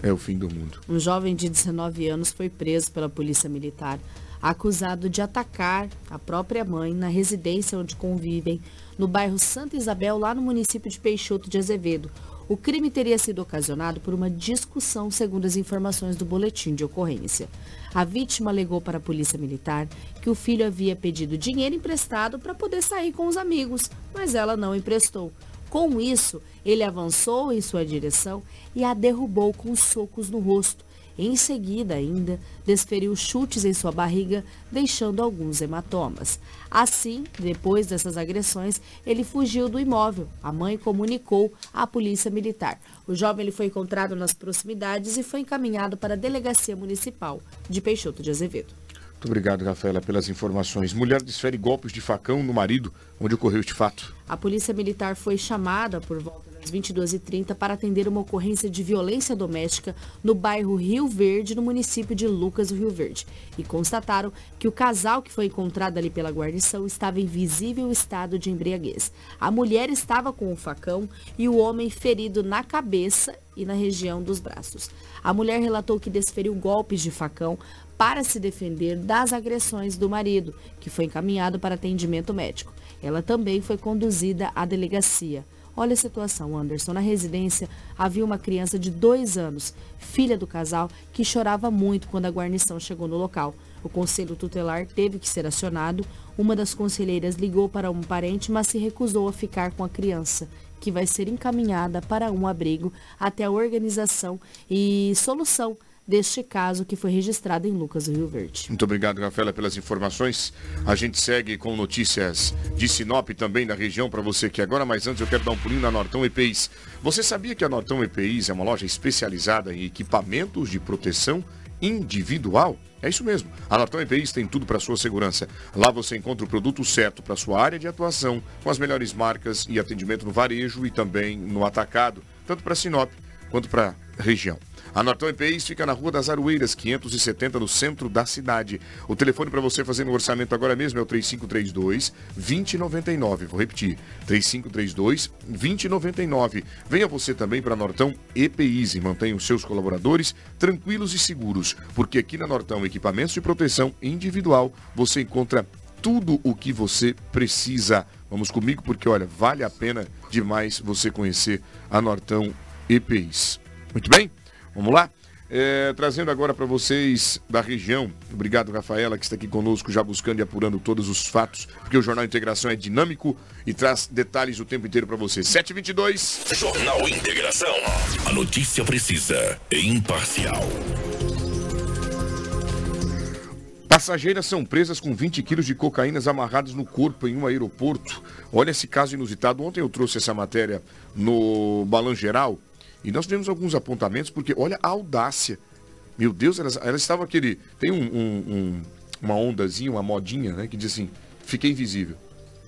C: É o fim do mundo.
D: Um jovem de 19 anos foi preso pela polícia militar, acusado de atacar a própria mãe na residência onde convivem, no bairro Santa Isabel, lá no município de Peixoto de Azevedo. O crime teria sido ocasionado por uma discussão, segundo as informações do boletim de ocorrência. A vítima alegou para a polícia militar que o filho havia pedido dinheiro emprestado para poder sair com os amigos, mas ela não emprestou. Com isso, ele avançou em sua direção e a derrubou com socos no rosto. Em seguida, ainda, desferiu chutes em sua barriga, deixando alguns hematomas. Assim, depois dessas agressões, ele fugiu do imóvel. A mãe comunicou à polícia militar. O jovem ele foi encontrado nas proximidades e foi encaminhado para a delegacia municipal de Peixoto de Azevedo.
C: Muito obrigado, Rafaela, pelas informações. Mulher desfere golpes de facão no marido, onde ocorreu este fato.
D: A polícia militar foi chamada por volta às 22h30 para atender uma ocorrência de violência doméstica no bairro Rio Verde, no município de Lucas do Rio Verde. E constataram que o casal que foi encontrado ali pela guarnição estava em visível estado de embriaguez. A mulher estava com o facão e o homem ferido na cabeça e na região dos braços. A mulher relatou que desferiu golpes de facão para se defender das agressões do marido, que foi encaminhado para atendimento médico. Ela também foi conduzida à delegacia. Olha a situação, Anderson. Na residência havia uma criança de dois anos, filha do casal, que chorava muito quando a guarnição chegou no local. O conselho tutelar teve que ser acionado. Uma das conselheiras ligou para um parente, mas se recusou a ficar com a criança, que vai ser encaminhada para um abrigo até a organização e solução deste caso que foi registrado em Lucas do Rio Verde.
C: Muito obrigado, Rafaela, pelas informações. A gente segue com notícias de Sinop também da região para você aqui agora, mas antes eu quero dar um pulinho na Nortão EPIs. Você sabia que a Nortão EPIs é uma loja especializada em equipamentos de proteção individual? É isso mesmo. A Nortão EPIs tem tudo para sua segurança. Lá você encontra o produto certo para sua área de atuação, com as melhores marcas e atendimento no varejo e também no atacado, tanto para Sinop quanto para região. A Nortão EPIs fica na Rua das Aroeiras, 570, no centro da cidade. O telefone para você fazer no orçamento agora mesmo é o 3532 2099. Vou repetir, 3532 2099. Venha você também para a Nortão EPIs e mantenha os seus colaboradores tranquilos e seguros, porque aqui na Nortão Equipamentos de Proteção Individual você encontra tudo o que você precisa. Vamos comigo porque, olha, vale a pena demais você conhecer a Nortão EPIs. Muito bem? Vamos lá? É, trazendo agora para vocês da região. Obrigado, Rafaela, que está aqui conosco, já buscando e apurando todos os fatos, porque o Jornal Integração é dinâmico e traz detalhes o tempo inteiro para você. 722.
A: Jornal Integração. A notícia precisa e imparcial.
C: Passageiras são presas com 20 quilos de cocaínas amarrados no corpo em um aeroporto. Olha esse caso inusitado. Ontem eu trouxe essa matéria no Balan Geral. E nós tivemos alguns apontamentos, porque olha a audácia. Meu Deus, elas, elas estavam aquele. Tem um, um, um, uma ondazinha, uma modinha, né? Que diz assim, fiquei invisível.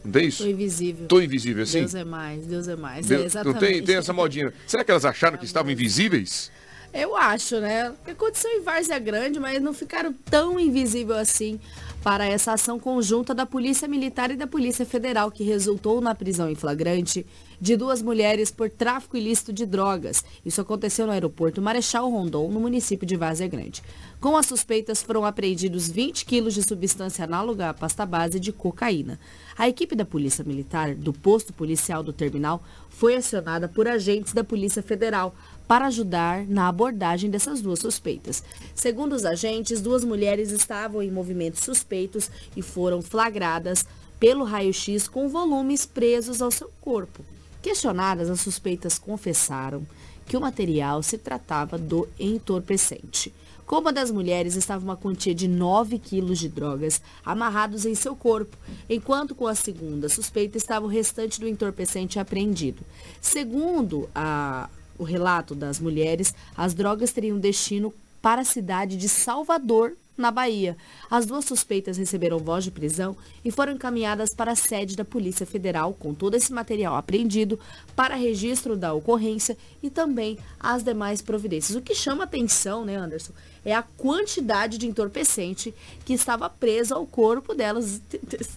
C: Não tem isso?
D: Tô invisível.
C: Tô invisível, assim?
D: Deus é mais, Deus é mais.
C: Deus,
D: é exatamente.
C: Não tem, tem essa modinha. Será que elas acharam que estavam invisíveis?
D: Eu acho, né? Aconteceu em Várzea Grande, mas não ficaram tão invisível assim para essa ação conjunta da Polícia Militar e da Polícia Federal, que resultou na prisão em flagrante de duas mulheres por tráfico ilícito de drogas. Isso aconteceu no aeroporto Marechal Rondon, no município de Várzea Grande. Com as suspeitas foram apreendidos 20 quilos de substância análoga à pasta base de cocaína. A equipe da Polícia Militar do posto policial do terminal foi acionada por agentes da Polícia Federal para ajudar na abordagem dessas duas suspeitas. Segundo os agentes, duas mulheres estavam em movimentos suspeitos e foram flagradas pelo raio-x com volumes presos ao seu corpo. Questionadas, as suspeitas confessaram que o material se tratava do entorpecente. Com uma das mulheres estava uma quantia de 9 quilos de drogas amarrados em seu corpo, enquanto com a segunda suspeita estava o restante do entorpecente apreendido. Segundo a, o relato das mulheres, as drogas teriam destino para a cidade de Salvador, na Bahia. As duas suspeitas receberam voz de prisão e foram encaminhadas para a sede da Polícia Federal com todo esse material apreendido para registro da ocorrência e também as demais providências. O que chama atenção, né, Anderson, é a quantidade de entorpecente que estava presa ao corpo delas.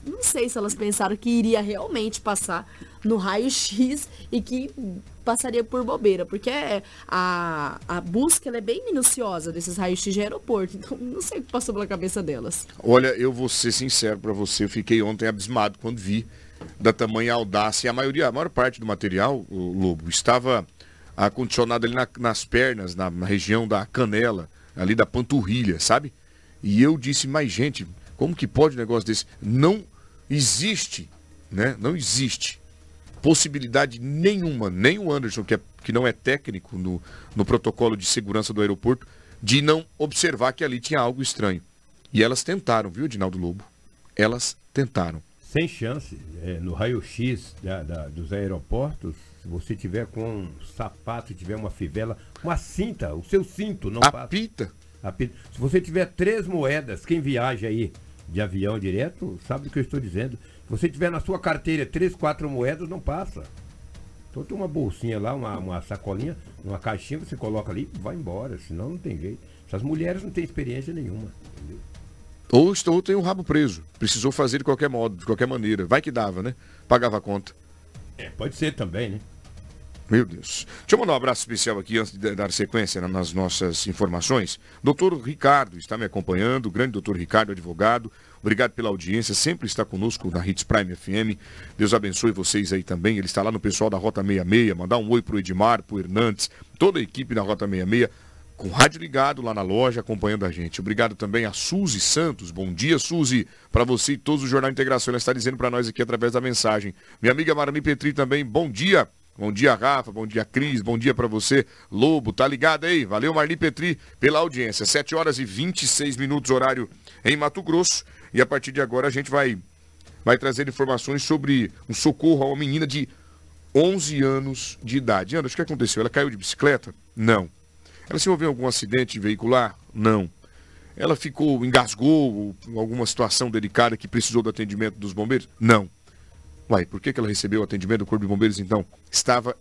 D: Não sei se elas pensaram que iria realmente passar no raio-x e que passaria por bobeira, porque a, a busca é bem minuciosa desses raios-x de aeroporto, então não sei o que passou pela cabeça delas.
C: Olha, eu vou ser sincero para você, eu fiquei ontem abismado quando vi da tamanha audácia. A maioria, a maior parte do material, o Lobo, estava acondicionado ali na, nas pernas, na, na região da canela ali da panturrilha, sabe? E eu disse, mas gente, como que pode um negócio desse? Não existe, né? Não existe possibilidade nenhuma, nem o Anderson, que, é, que não é técnico no, no protocolo de segurança do aeroporto, de não observar que ali tinha algo estranho. E elas tentaram, viu, Edinaldo Lobo? Elas tentaram.
E: Sem chance. É, no raio-x dos aeroportos, se você tiver com um sapato, tiver uma fivela, uma cinta, o seu cinto não
C: Apita. passa.
E: Apita. Se você tiver três moedas, quem viaja aí de avião direto, sabe o que eu estou dizendo. Se você tiver na sua carteira três, quatro moedas, não passa. Então tem uma bolsinha lá, uma, uma sacolinha, uma caixinha, você coloca ali vai embora, senão não tem jeito. Essas mulheres não têm experiência nenhuma. Entendeu?
C: Ou, ou tem o um rabo preso. Precisou fazer de qualquer modo, de qualquer maneira. Vai que dava, né? Pagava a conta.
E: É, pode ser também, né?
C: Meu Deus. Deixa eu mandar um abraço especial aqui antes de dar sequência nas nossas informações. Doutor Ricardo está me acompanhando, o grande doutor Ricardo, advogado. Obrigado pela audiência, sempre está conosco na Hits Prime FM. Deus abençoe vocês aí também. Ele está lá no pessoal da Rota 66. Mandar um oi pro Edmar, pro Hernandes, toda a equipe da Rota 66 com o rádio ligado lá na loja, acompanhando a gente. Obrigado também a Suzy Santos. Bom dia, Suzy, para você e todos o Jornal Integração. Ela está dizendo para nós aqui através da mensagem. Minha amiga Marani Petri também, bom dia. Bom dia, Rafa. Bom dia, Cris. Bom dia para você, Lobo. Tá ligado aí? Valeu, Marli Petri, pela audiência. 7 horas e 26 minutos, horário em Mato Grosso. E a partir de agora a gente vai, vai trazer informações sobre um socorro a uma menina de 11 anos de idade. Anderson, o que aconteceu? Ela caiu de bicicleta? Não. Ela se envolveu em algum acidente veicular? Não. Ela ficou, engasgou, alguma situação delicada que precisou do atendimento dos bombeiros? Não. Uai, por que, que ela recebeu o atendimento do Corpo de Bombeiros então? Estava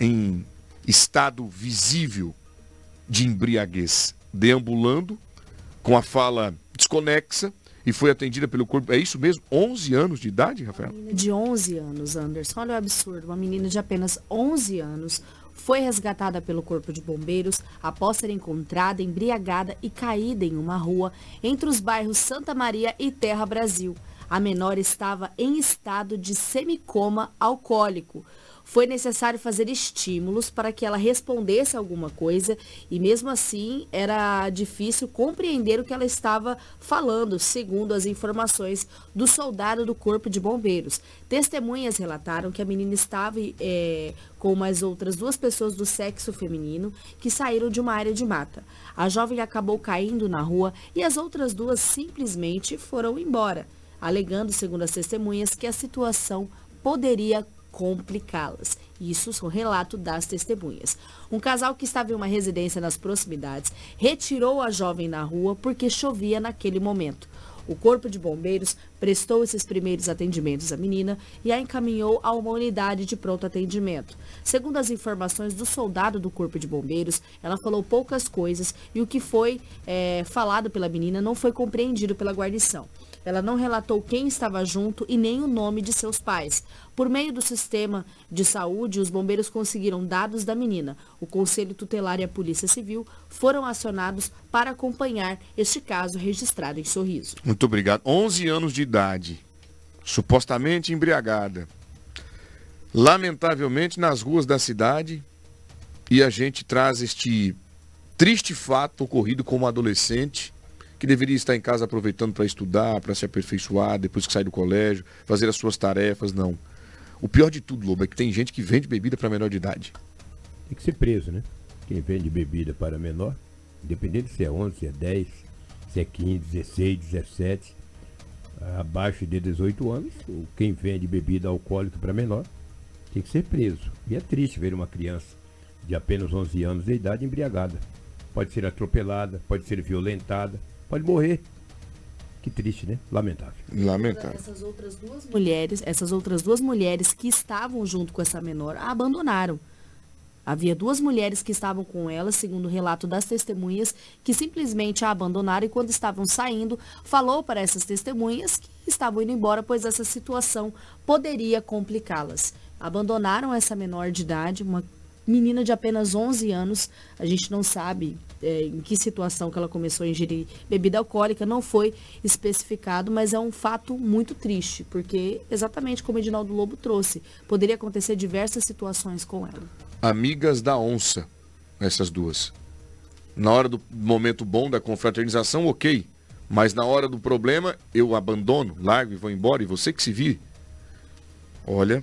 C: em estado visível de embriaguez, deambulando com a fala desconexa e foi atendida pelo corpo. É isso mesmo? 11 anos de idade, Rafael?
D: De 11 anos, Anderson. Olha o absurdo. Uma menina de apenas 11 anos foi resgatada pelo Corpo de Bombeiros após ser encontrada embriagada e caída em uma rua entre os bairros Santa Maria e Terra Brasil. A menor estava em estado de semicoma alcoólico. Foi necessário fazer estímulos para que ela respondesse alguma coisa e mesmo assim era difícil compreender o que ela estava falando, segundo as informações do soldado do Corpo de Bombeiros. Testemunhas relataram que a menina estava é, com mais outras duas pessoas do sexo feminino que saíram de uma área de mata. A jovem acabou caindo na rua e as outras duas simplesmente foram embora, alegando, segundo as testemunhas, que a situação poderia complicá-las. Isso é o relato das testemunhas. Um casal que estava em uma residência nas proximidades retirou a jovem na rua porque chovia naquele momento. O Corpo de Bombeiros prestou esses primeiros atendimentos à menina e a encaminhou a uma unidade de pronto atendimento. Segundo as informações do soldado do Corpo de Bombeiros, ela falou poucas coisas e o que foi é, falado pela menina não foi compreendido pela guarnição. Ela não relatou quem estava junto e nem o nome de seus pais. Por meio do sistema de saúde, os bombeiros conseguiram dados da menina. O Conselho Tutelar e a Polícia Civil foram acionados para acompanhar este caso registrado em Sorriso.
C: Muito obrigado. 11 anos de idade, supostamente embriagada. Lamentavelmente, nas ruas da cidade, e a gente traz este triste fato ocorrido com uma adolescente que deveria estar em casa aproveitando para estudar, para se aperfeiçoar, depois que sai do colégio, fazer as suas tarefas, não. O pior de tudo, Lobo, é que tem gente que vende bebida para menor de idade.
E: Tem que ser preso, né? Quem vende bebida para menor, independente se é 11, se é 10, se é 15, 16, 17, abaixo de 18 anos, quem vende bebida alcoólica para menor tem que ser preso. E é triste ver uma criança de apenas 11 anos de idade embriagada. Pode ser atropelada, pode ser violentada, Pode morrer. Que triste, né? Lamentável.
C: Lamentável.
D: Essas outras duas mulheres, essas outras duas mulheres que estavam junto com essa menor, a abandonaram. Havia duas mulheres que estavam com ela, segundo o relato das testemunhas, que simplesmente a abandonaram e quando estavam saindo, falou para essas testemunhas que estavam indo embora, pois essa situação poderia complicá-las. Abandonaram essa menor de idade, uma menina de apenas 11 anos. A gente não sabe é, em que situação que ela começou a ingerir bebida alcoólica, não foi especificado, mas é um fato muito triste, porque exatamente como Edinaldo Lobo trouxe, poderia acontecer diversas situações com ela
C: amigas da onça, essas duas. Na hora do momento bom da confraternização, ok. Mas na hora do problema, eu abandono, largo e vou embora, e você que se vire. Olha,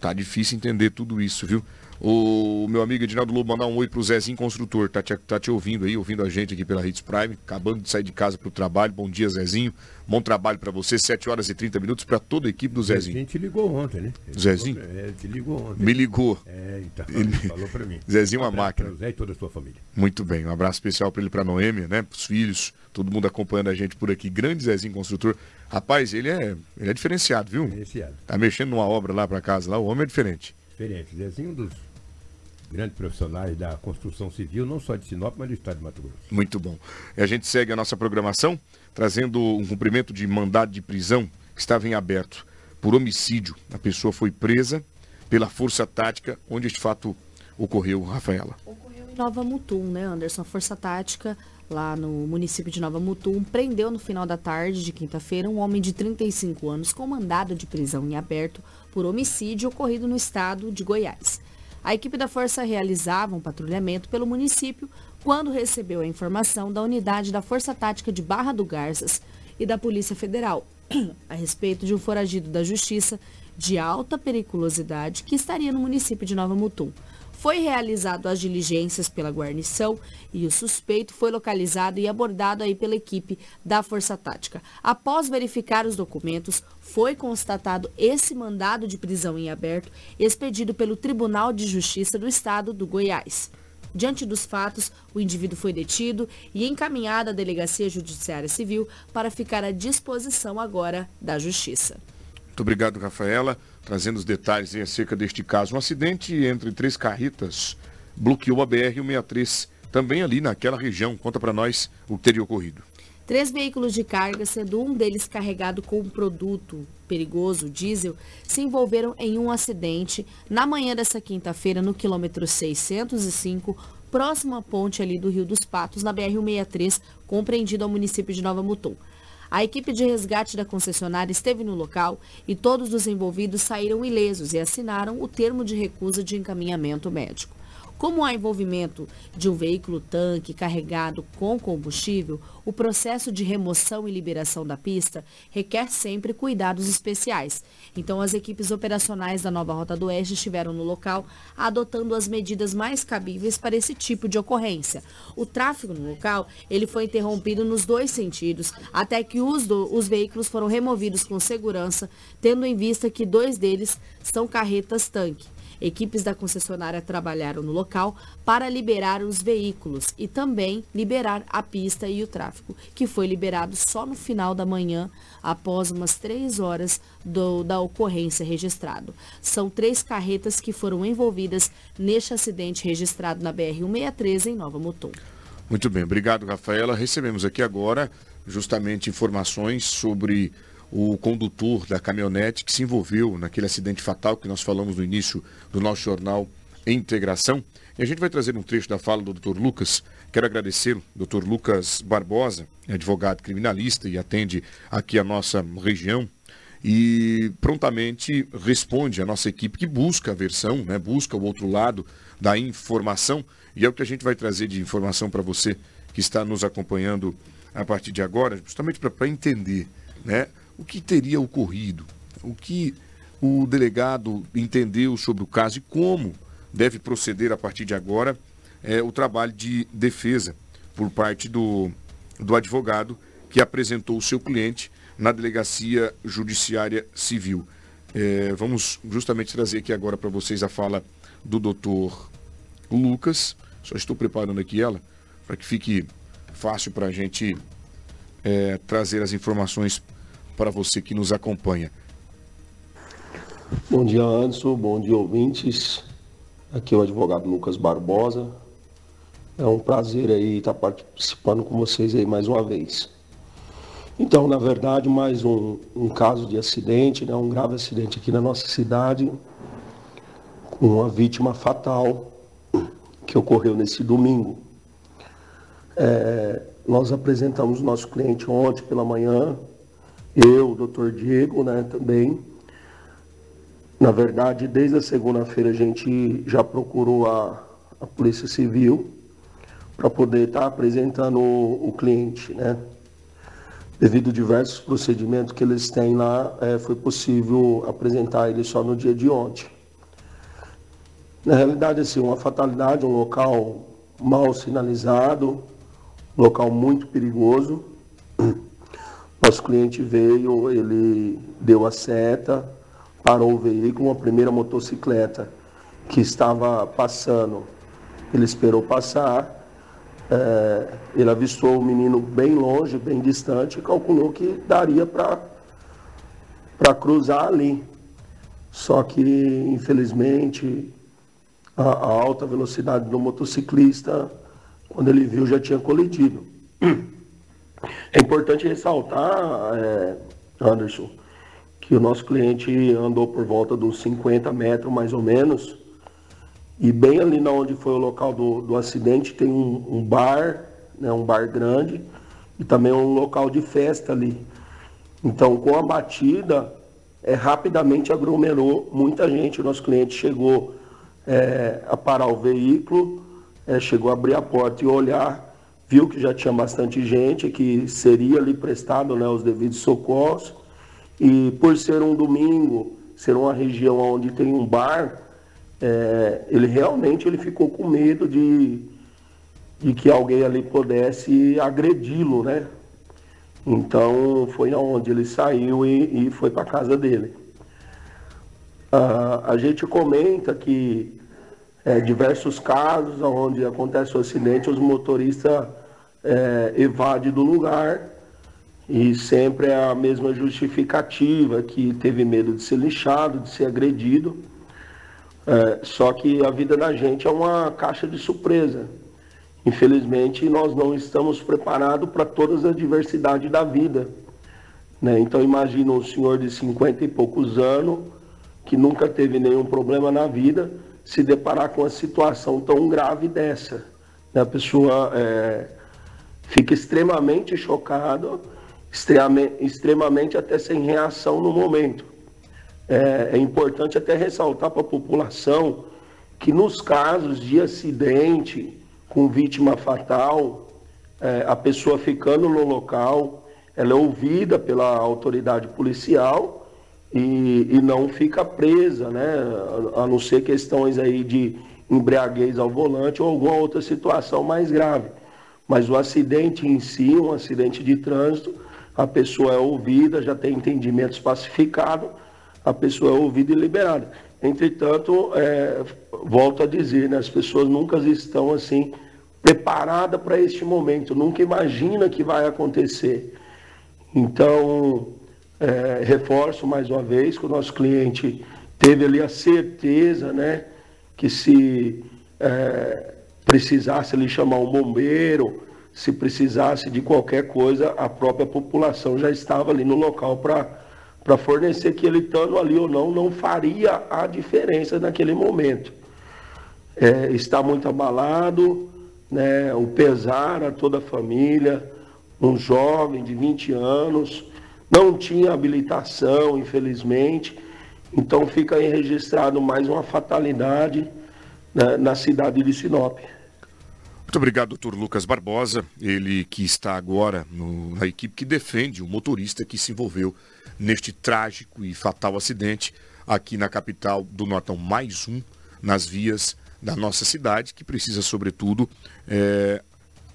C: tá difícil entender tudo isso, viu? O meu amigo Edinaldo Lobo mandar um oi pro Zezinho Construtor, tá te, tá te ouvindo aí, ouvindo a gente aqui pela Hits Prime, acabando de sair de casa pro trabalho. Bom dia, Zezinho. Bom trabalho para você, 7 horas e 30 minutos para toda a equipe do Zezinho. A
E: gente ligou ontem, né?
C: Ele Zezinho?
E: Falou, é, te ligou ontem.
C: Me ligou.
E: É, então, ele falou para mim.
C: Zezinho uma máquina.
E: Zé e toda a sua família.
C: Muito bem, um abraço especial para ele, para Noêmia, né? Os filhos, todo mundo acompanhando a gente por aqui. Grande Zezinho Construtor. Rapaz, ele é, ele é diferenciado, viu?
E: Diferenciado.
C: Tá mexendo numa obra lá para casa, lá o homem é diferente.
E: Diferente. Zezinho um dos grandes profissionais da construção civil, não só de Sinop, mas do estado de Mato Grosso.
C: Muito bom. E a gente segue a nossa programação, trazendo um cumprimento de mandado de prisão que estava em aberto por homicídio. A pessoa foi presa pela força tática, onde este fato ocorreu, Rafaela.
D: Ocorreu em Nova Mutum, né, Anderson? A força tática lá no município de Nova Mutum, prendeu no final da tarde de quinta-feira um homem de 35 anos com mandado de prisão em aberto por homicídio ocorrido no estado de Goiás. A equipe da Força realizava um patrulhamento pelo município quando recebeu a informação da unidade da Força Tática de Barra do Garças e da Polícia Federal a respeito de um foragido da Justiça de alta periculosidade que estaria no município de Nova Mutum. Foi realizado as diligências pela guarnição e o suspeito foi localizado e abordado aí pela equipe da Força Tática. Após verificar os documentos, foi constatado esse mandado de prisão em aberto expedido pelo Tribunal de Justiça do Estado do Goiás. Diante dos fatos, o indivíduo foi detido e encaminhado à Delegacia Judiciária Civil para ficar à disposição agora da Justiça.
C: Muito obrigado, Rafaela trazendo os detalhes acerca deste caso. Um acidente entre três carretas bloqueou a BR-163, também ali naquela região. Conta para nós o que teria ocorrido.
D: Três veículos de carga, sendo um deles carregado com um produto perigoso, diesel, se envolveram em um acidente na manhã dessa quinta-feira no quilômetro 605, próximo à ponte ali do Rio dos Patos, na BR-163, compreendido ao município de Nova Mutum. A equipe de resgate da concessionária esteve no local e todos os envolvidos saíram ilesos e assinaram o termo de recusa de encaminhamento médico. Como há envolvimento de um veículo tanque carregado com combustível, o processo de remoção e liberação da pista requer sempre cuidados especiais. Então, as equipes operacionais da Nova Rota do Oeste estiveram no local, adotando as medidas mais cabíveis para esse tipo de ocorrência. O tráfego no local ele foi interrompido nos dois sentidos, até que os, do, os veículos foram removidos com segurança, tendo em vista que dois deles são carretas tanque. Equipes da concessionária trabalharam no local para liberar os veículos e também liberar a pista e o tráfego, que foi liberado só no final da manhã, após umas três horas do, da ocorrência registrado. São três carretas que foram envolvidas neste acidente registrado na BR-163 em Nova Mutum.
C: Muito bem, obrigado, Rafaela. Recebemos aqui agora justamente informações sobre o condutor da caminhonete que se envolveu naquele acidente fatal que nós falamos no início do nosso jornal Integração. E a gente vai trazer um trecho da fala do Dr. Lucas. Quero agradecer o Dr. Lucas Barbosa, advogado criminalista e atende aqui a nossa região e prontamente responde a nossa equipe que busca a versão, né, busca o outro lado da informação e é o que a gente vai trazer de informação para você que está nos acompanhando a partir de agora, justamente para entender, né, o que teria ocorrido, o que o delegado entendeu sobre o caso e como deve proceder a partir de agora é, o trabalho de defesa por parte do, do advogado que apresentou o seu cliente na delegacia judiciária civil. É, vamos justamente trazer aqui agora para vocês a fala do doutor Lucas. Só estou preparando aqui ela para que fique fácil para a gente é, trazer as informações para você que nos acompanha.
H: Bom dia, Anderson. Bom dia, ouvintes. Aqui é o advogado Lucas Barbosa. É um prazer aí estar participando com vocês aí mais uma vez. Então, na verdade, mais um, um caso de acidente, né, um grave acidente aqui na nossa cidade, com uma vítima fatal que ocorreu nesse domingo. É, nós apresentamos o nosso cliente ontem pela manhã, eu, o doutor Diego, né, também. Na verdade, desde a segunda-feira a gente já procurou a, a Polícia Civil para poder estar tá apresentando o, o, cliente, né? Devido a diversos procedimentos que eles têm lá, é, foi possível apresentar ele só no dia de ontem. Na realidade, assim, uma fatalidade, um local mal sinalizado, local muito perigoso. Nosso cliente veio, ele deu a seta, parou o veículo, uma primeira motocicleta que estava passando, ele esperou passar, é, ele avistou o menino bem longe, bem distante, e calculou que daria para cruzar ali. Só que, infelizmente, a, a, alta velocidade do motociclista, quando ele viu, já tinha colidido. É importante ressaltar, é, Anderson, que o nosso cliente andou por volta dos 50 metros, mais ou menos, e bem ali na onde foi o local do, do acidente tem um, um bar, né, um bar grande, e também um local de festa ali. Então, com a batida, é, rapidamente aglomerou muita gente. O nosso cliente chegou é, a parar o veículo, é, chegou a abrir a porta e olhar, viu que já tinha bastante gente, que seria ali prestado né, os devidos socorros. E por ser um domingo, ser uma região onde tem um bar, é, ele realmente ele ficou com medo de, de que alguém ali pudesse agredi-lo, né? Então foi aonde ele saiu e, e foi para casa dele. Ah, a gente comenta que é, diversos casos onde acontece o acidente, os motoristas é, evadem do lugar e sempre é a mesma justificativa que teve medo de ser lixado, de ser agredido. É, só que a vida da gente é uma caixa de surpresa. Infelizmente, nós não estamos preparados para todas as adversidades da vida. Né? Então, imagina um senhor de 50 e poucos anos, que nunca teve nenhum problema na vida, se deparar com uma situação tão grave dessa. Né? A pessoa é, fica extremamente chocada, extremamente, até sem reação no momento. É, é importante até ressaltar para a população que nos casos de acidente com vítima fatal, é, a pessoa ficando no local, ela é ouvida pela autoridade policial e, e não fica presa, né? A não ser questões aí de embriaguez ao volante ou alguma outra situação mais grave. Mas o acidente em si, um acidente de trânsito, a pessoa é ouvida, já tem entendimentos pacificados a pessoa é ouvida e liberada. Entretanto, é, volto a dizer, né, as pessoas nunca estão assim preparadas para este momento, nunca imagina que vai acontecer. Então, é, reforço mais uma vez que o nosso cliente teve ali a certeza, né, que se é, precisasse ele chamar um bombeiro, se precisasse de qualquer coisa, a própria população já estava ali no local para para fornecer que ele estando ali ou não, não faria a diferença naquele momento. É, está muito abalado, né, o pesar a toda a família, um jovem de 20 anos, não tinha habilitação, infelizmente, então fica aí registrado mais uma fatalidade né, na cidade de Sinop.
C: Muito obrigado, doutor Lucas Barbosa, ele que está agora no, na equipe que defende o motorista que se envolveu neste trágico e fatal acidente aqui na capital do Nortão. Mais um nas vias da nossa cidade, que precisa, sobretudo, é,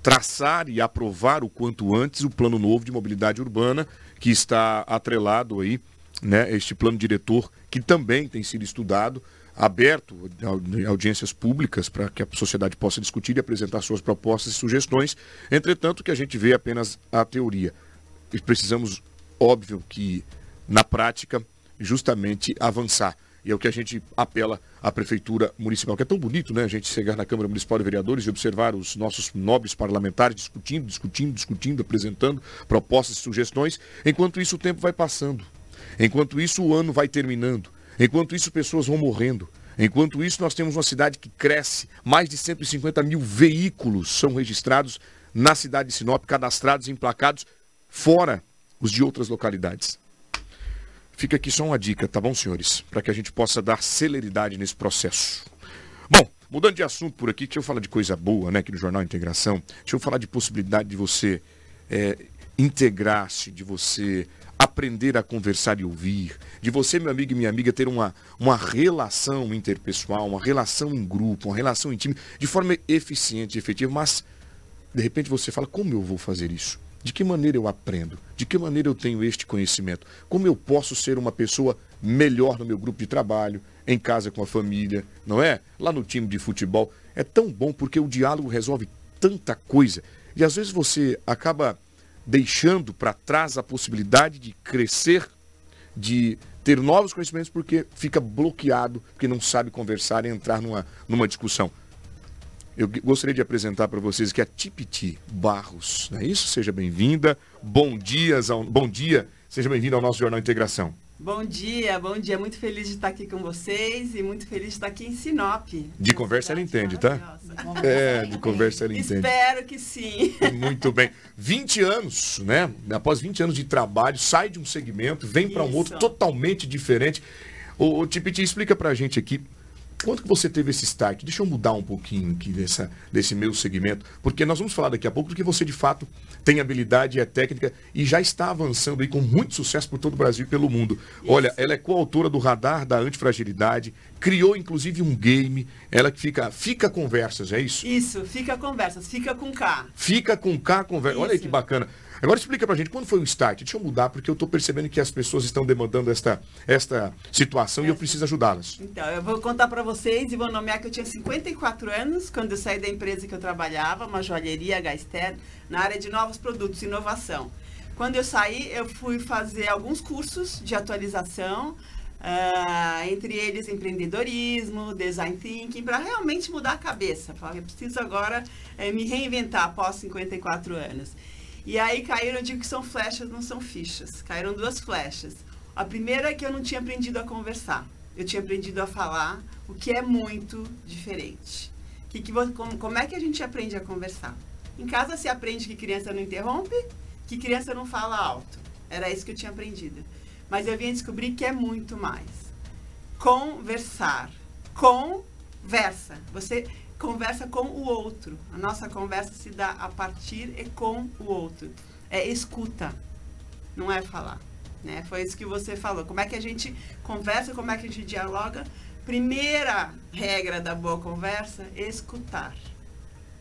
C: traçar e aprovar o quanto antes o plano novo de mobilidade urbana, que está atrelado aí, né, este plano diretor, que também tem sido estudado, aberto audiências públicas para que a sociedade possa discutir e apresentar suas propostas e sugestões. Entretanto, que a gente vê apenas a teoria precisamos, óbvio que na prática, justamente avançar. E é o que a gente apela à Prefeitura Municipal, que é tão bonito, né? A gente chegar na Câmara Municipal de Vereadores e observar os nossos nobres parlamentares discutindo, discutindo, discutindo, apresentando propostas e sugestões. Enquanto isso, o tempo vai passando. Enquanto isso, o ano vai terminando. Enquanto isso, pessoas vão morrendo. Enquanto isso, nós temos uma cidade que cresce. Mais de 150 mil veículos são registrados na cidade de Sinop, cadastrados e emplacados, fora os de outras localidades. Fica aqui só uma dica, tá bom, senhores? Para que a gente possa dar celeridade nesse processo. Bom, mudando de assunto por aqui, deixa eu falar de coisa boa, né, aqui no Jornal Integração. Deixa eu falar de possibilidade de você é, integrar-se, de você aprender a conversar e ouvir, de você, meu amigo e minha amiga, ter uma, uma relação interpessoal, uma relação em grupo, uma relação íntima, de forma eficiente e efetiva, mas de repente você fala, como eu vou fazer isso? De que maneira eu aprendo? De que maneira eu tenho este conhecimento? Como eu posso ser uma pessoa melhor no meu grupo de trabalho, em casa com a família, não é? Lá no time de futebol. É tão bom porque o diálogo resolve tanta coisa. E às vezes você acaba deixando para trás a possibilidade de crescer, de ter novos conhecimentos porque fica bloqueado, porque não sabe conversar e entrar numa, numa discussão. Eu gostaria de apresentar para vocês que a Tipiti Barros, é isso? Seja bem-vinda. Bom dia, bom dia. Seja bem-vindo ao nosso Jornal Integração.
I: Bom dia, bom dia. Muito feliz de estar aqui com vocês e muito feliz de estar aqui em Sinop.
C: De conversa ela entende, tá? É, de conversa ela entende.
I: Espero que sim.
C: Muito bem. 20 anos, né? Após 20 anos de trabalho, sai de um segmento, vem para um outro totalmente diferente. O, o Tipiti, explica para a gente aqui quando que você teve esse start? Deixa eu mudar um pouquinho aqui dessa, desse meu segmento, porque nós vamos falar daqui a pouco do que você de fato tem habilidade, é técnica e já está avançando aí com muito sucesso por todo o Brasil e pelo mundo. Isso. Olha, ela é coautora do Radar da Antifragilidade, criou inclusive um game, ela que fica, fica conversas, é isso?
I: Isso, fica conversas, fica com K.
C: Fica com K conversa. Olha aí que bacana. Agora explica pra gente, quando foi o start? Deixa eu mudar, porque eu estou percebendo que as pessoas estão demandando esta, esta situação esta. e eu preciso ajudá-las.
I: Então, eu vou contar para vocês e vou nomear que eu tinha 54 anos quando eu saí da empresa que eu trabalhava, uma joalheria Gaster, na área de novos produtos inovação. Quando eu saí, eu fui fazer alguns cursos de atualização, Uh, entre eles empreendedorismo, design thinking, para realmente mudar a cabeça. Falar, eu preciso agora é, me reinventar após 54 anos. E aí caíram, eu digo que são flechas, não são fichas. Caíram duas flechas. A primeira é que eu não tinha aprendido a conversar. Eu tinha aprendido a falar, o que é muito diferente. Que, que, como, como é que a gente aprende a conversar? Em casa se aprende que criança não interrompe, que criança não fala alto. Era isso que eu tinha aprendido. Mas eu vim descobrir que é muito mais. Conversar. Conversa. Você conversa com o outro. A nossa conversa se dá a partir e com o outro. É escuta, não é falar. Né? Foi isso que você falou. Como é que a gente conversa, como é que a gente dialoga? Primeira regra da boa conversa, escutar.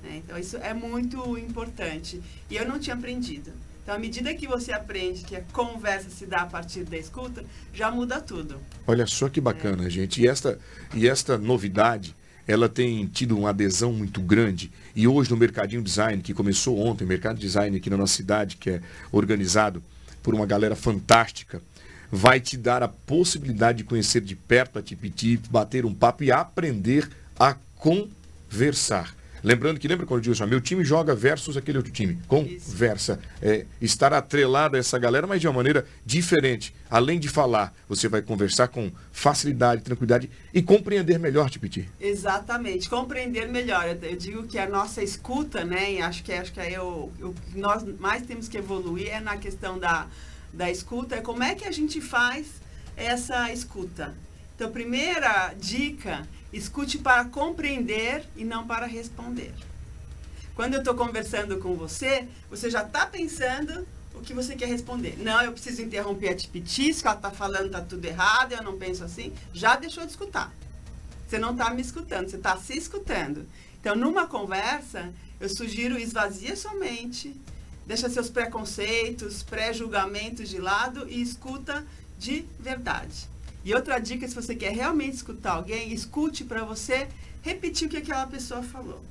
I: Né? Então, isso é muito importante. E eu não tinha aprendido. Então, à medida que você aprende que a conversa se dá a partir da escuta, já muda tudo.
C: Olha só que bacana, é. gente. E esta, e esta novidade ela tem tido uma adesão muito grande. E hoje no Mercadinho Design, que começou ontem, Mercado Design aqui na nossa cidade, que é organizado por uma galera fantástica, vai te dar a possibilidade de conhecer de perto a Tipiti, bater um papo e aprender a conversar. Lembrando que, lembra quando eu digo assim, meu time joga versus aquele outro time. Conversa. É, estar atrelado a essa galera, mas de uma maneira diferente. Além de falar, você vai conversar com facilidade, tranquilidade e compreender melhor, Tipiti.
I: Exatamente, compreender melhor. Eu, digo que a nossa escuta, né, e acho que, acho que é o, o que nós mais temos que evoluir é na questão da, da escuta, é como é que a gente faz essa escuta. Então, primeira dica Escute para compreender e não para responder. Quando eu estou conversando com você, você já está pensando o que você quer responder. Não, eu preciso interromper a tipitis, ela está falando está tudo errado, eu não penso assim. Já deixou de escutar. Você não está me escutando, você está se escutando. Então, numa conversa, eu sugiro esvazia sua mente, deixa seus preconceitos, pré-julgamentos de lado e escuta de verdade. E outra dica, se você quer realmente escutar alguém, escute para você repetir o que aquela pessoa falou.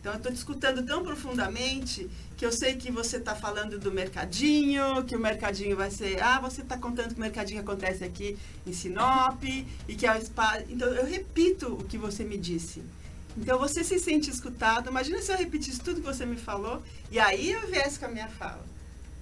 I: Então eu estou te escutando tão profundamente que eu sei que você está falando do mercadinho, que o mercadinho vai ser, ah, você está contando que o mercadinho acontece aqui em Sinop e que é o espaço. Então eu repito o que você me disse. Então você se sente escutado. Imagina se eu repetisse tudo que você me falou e aí eu viesse com a minha fala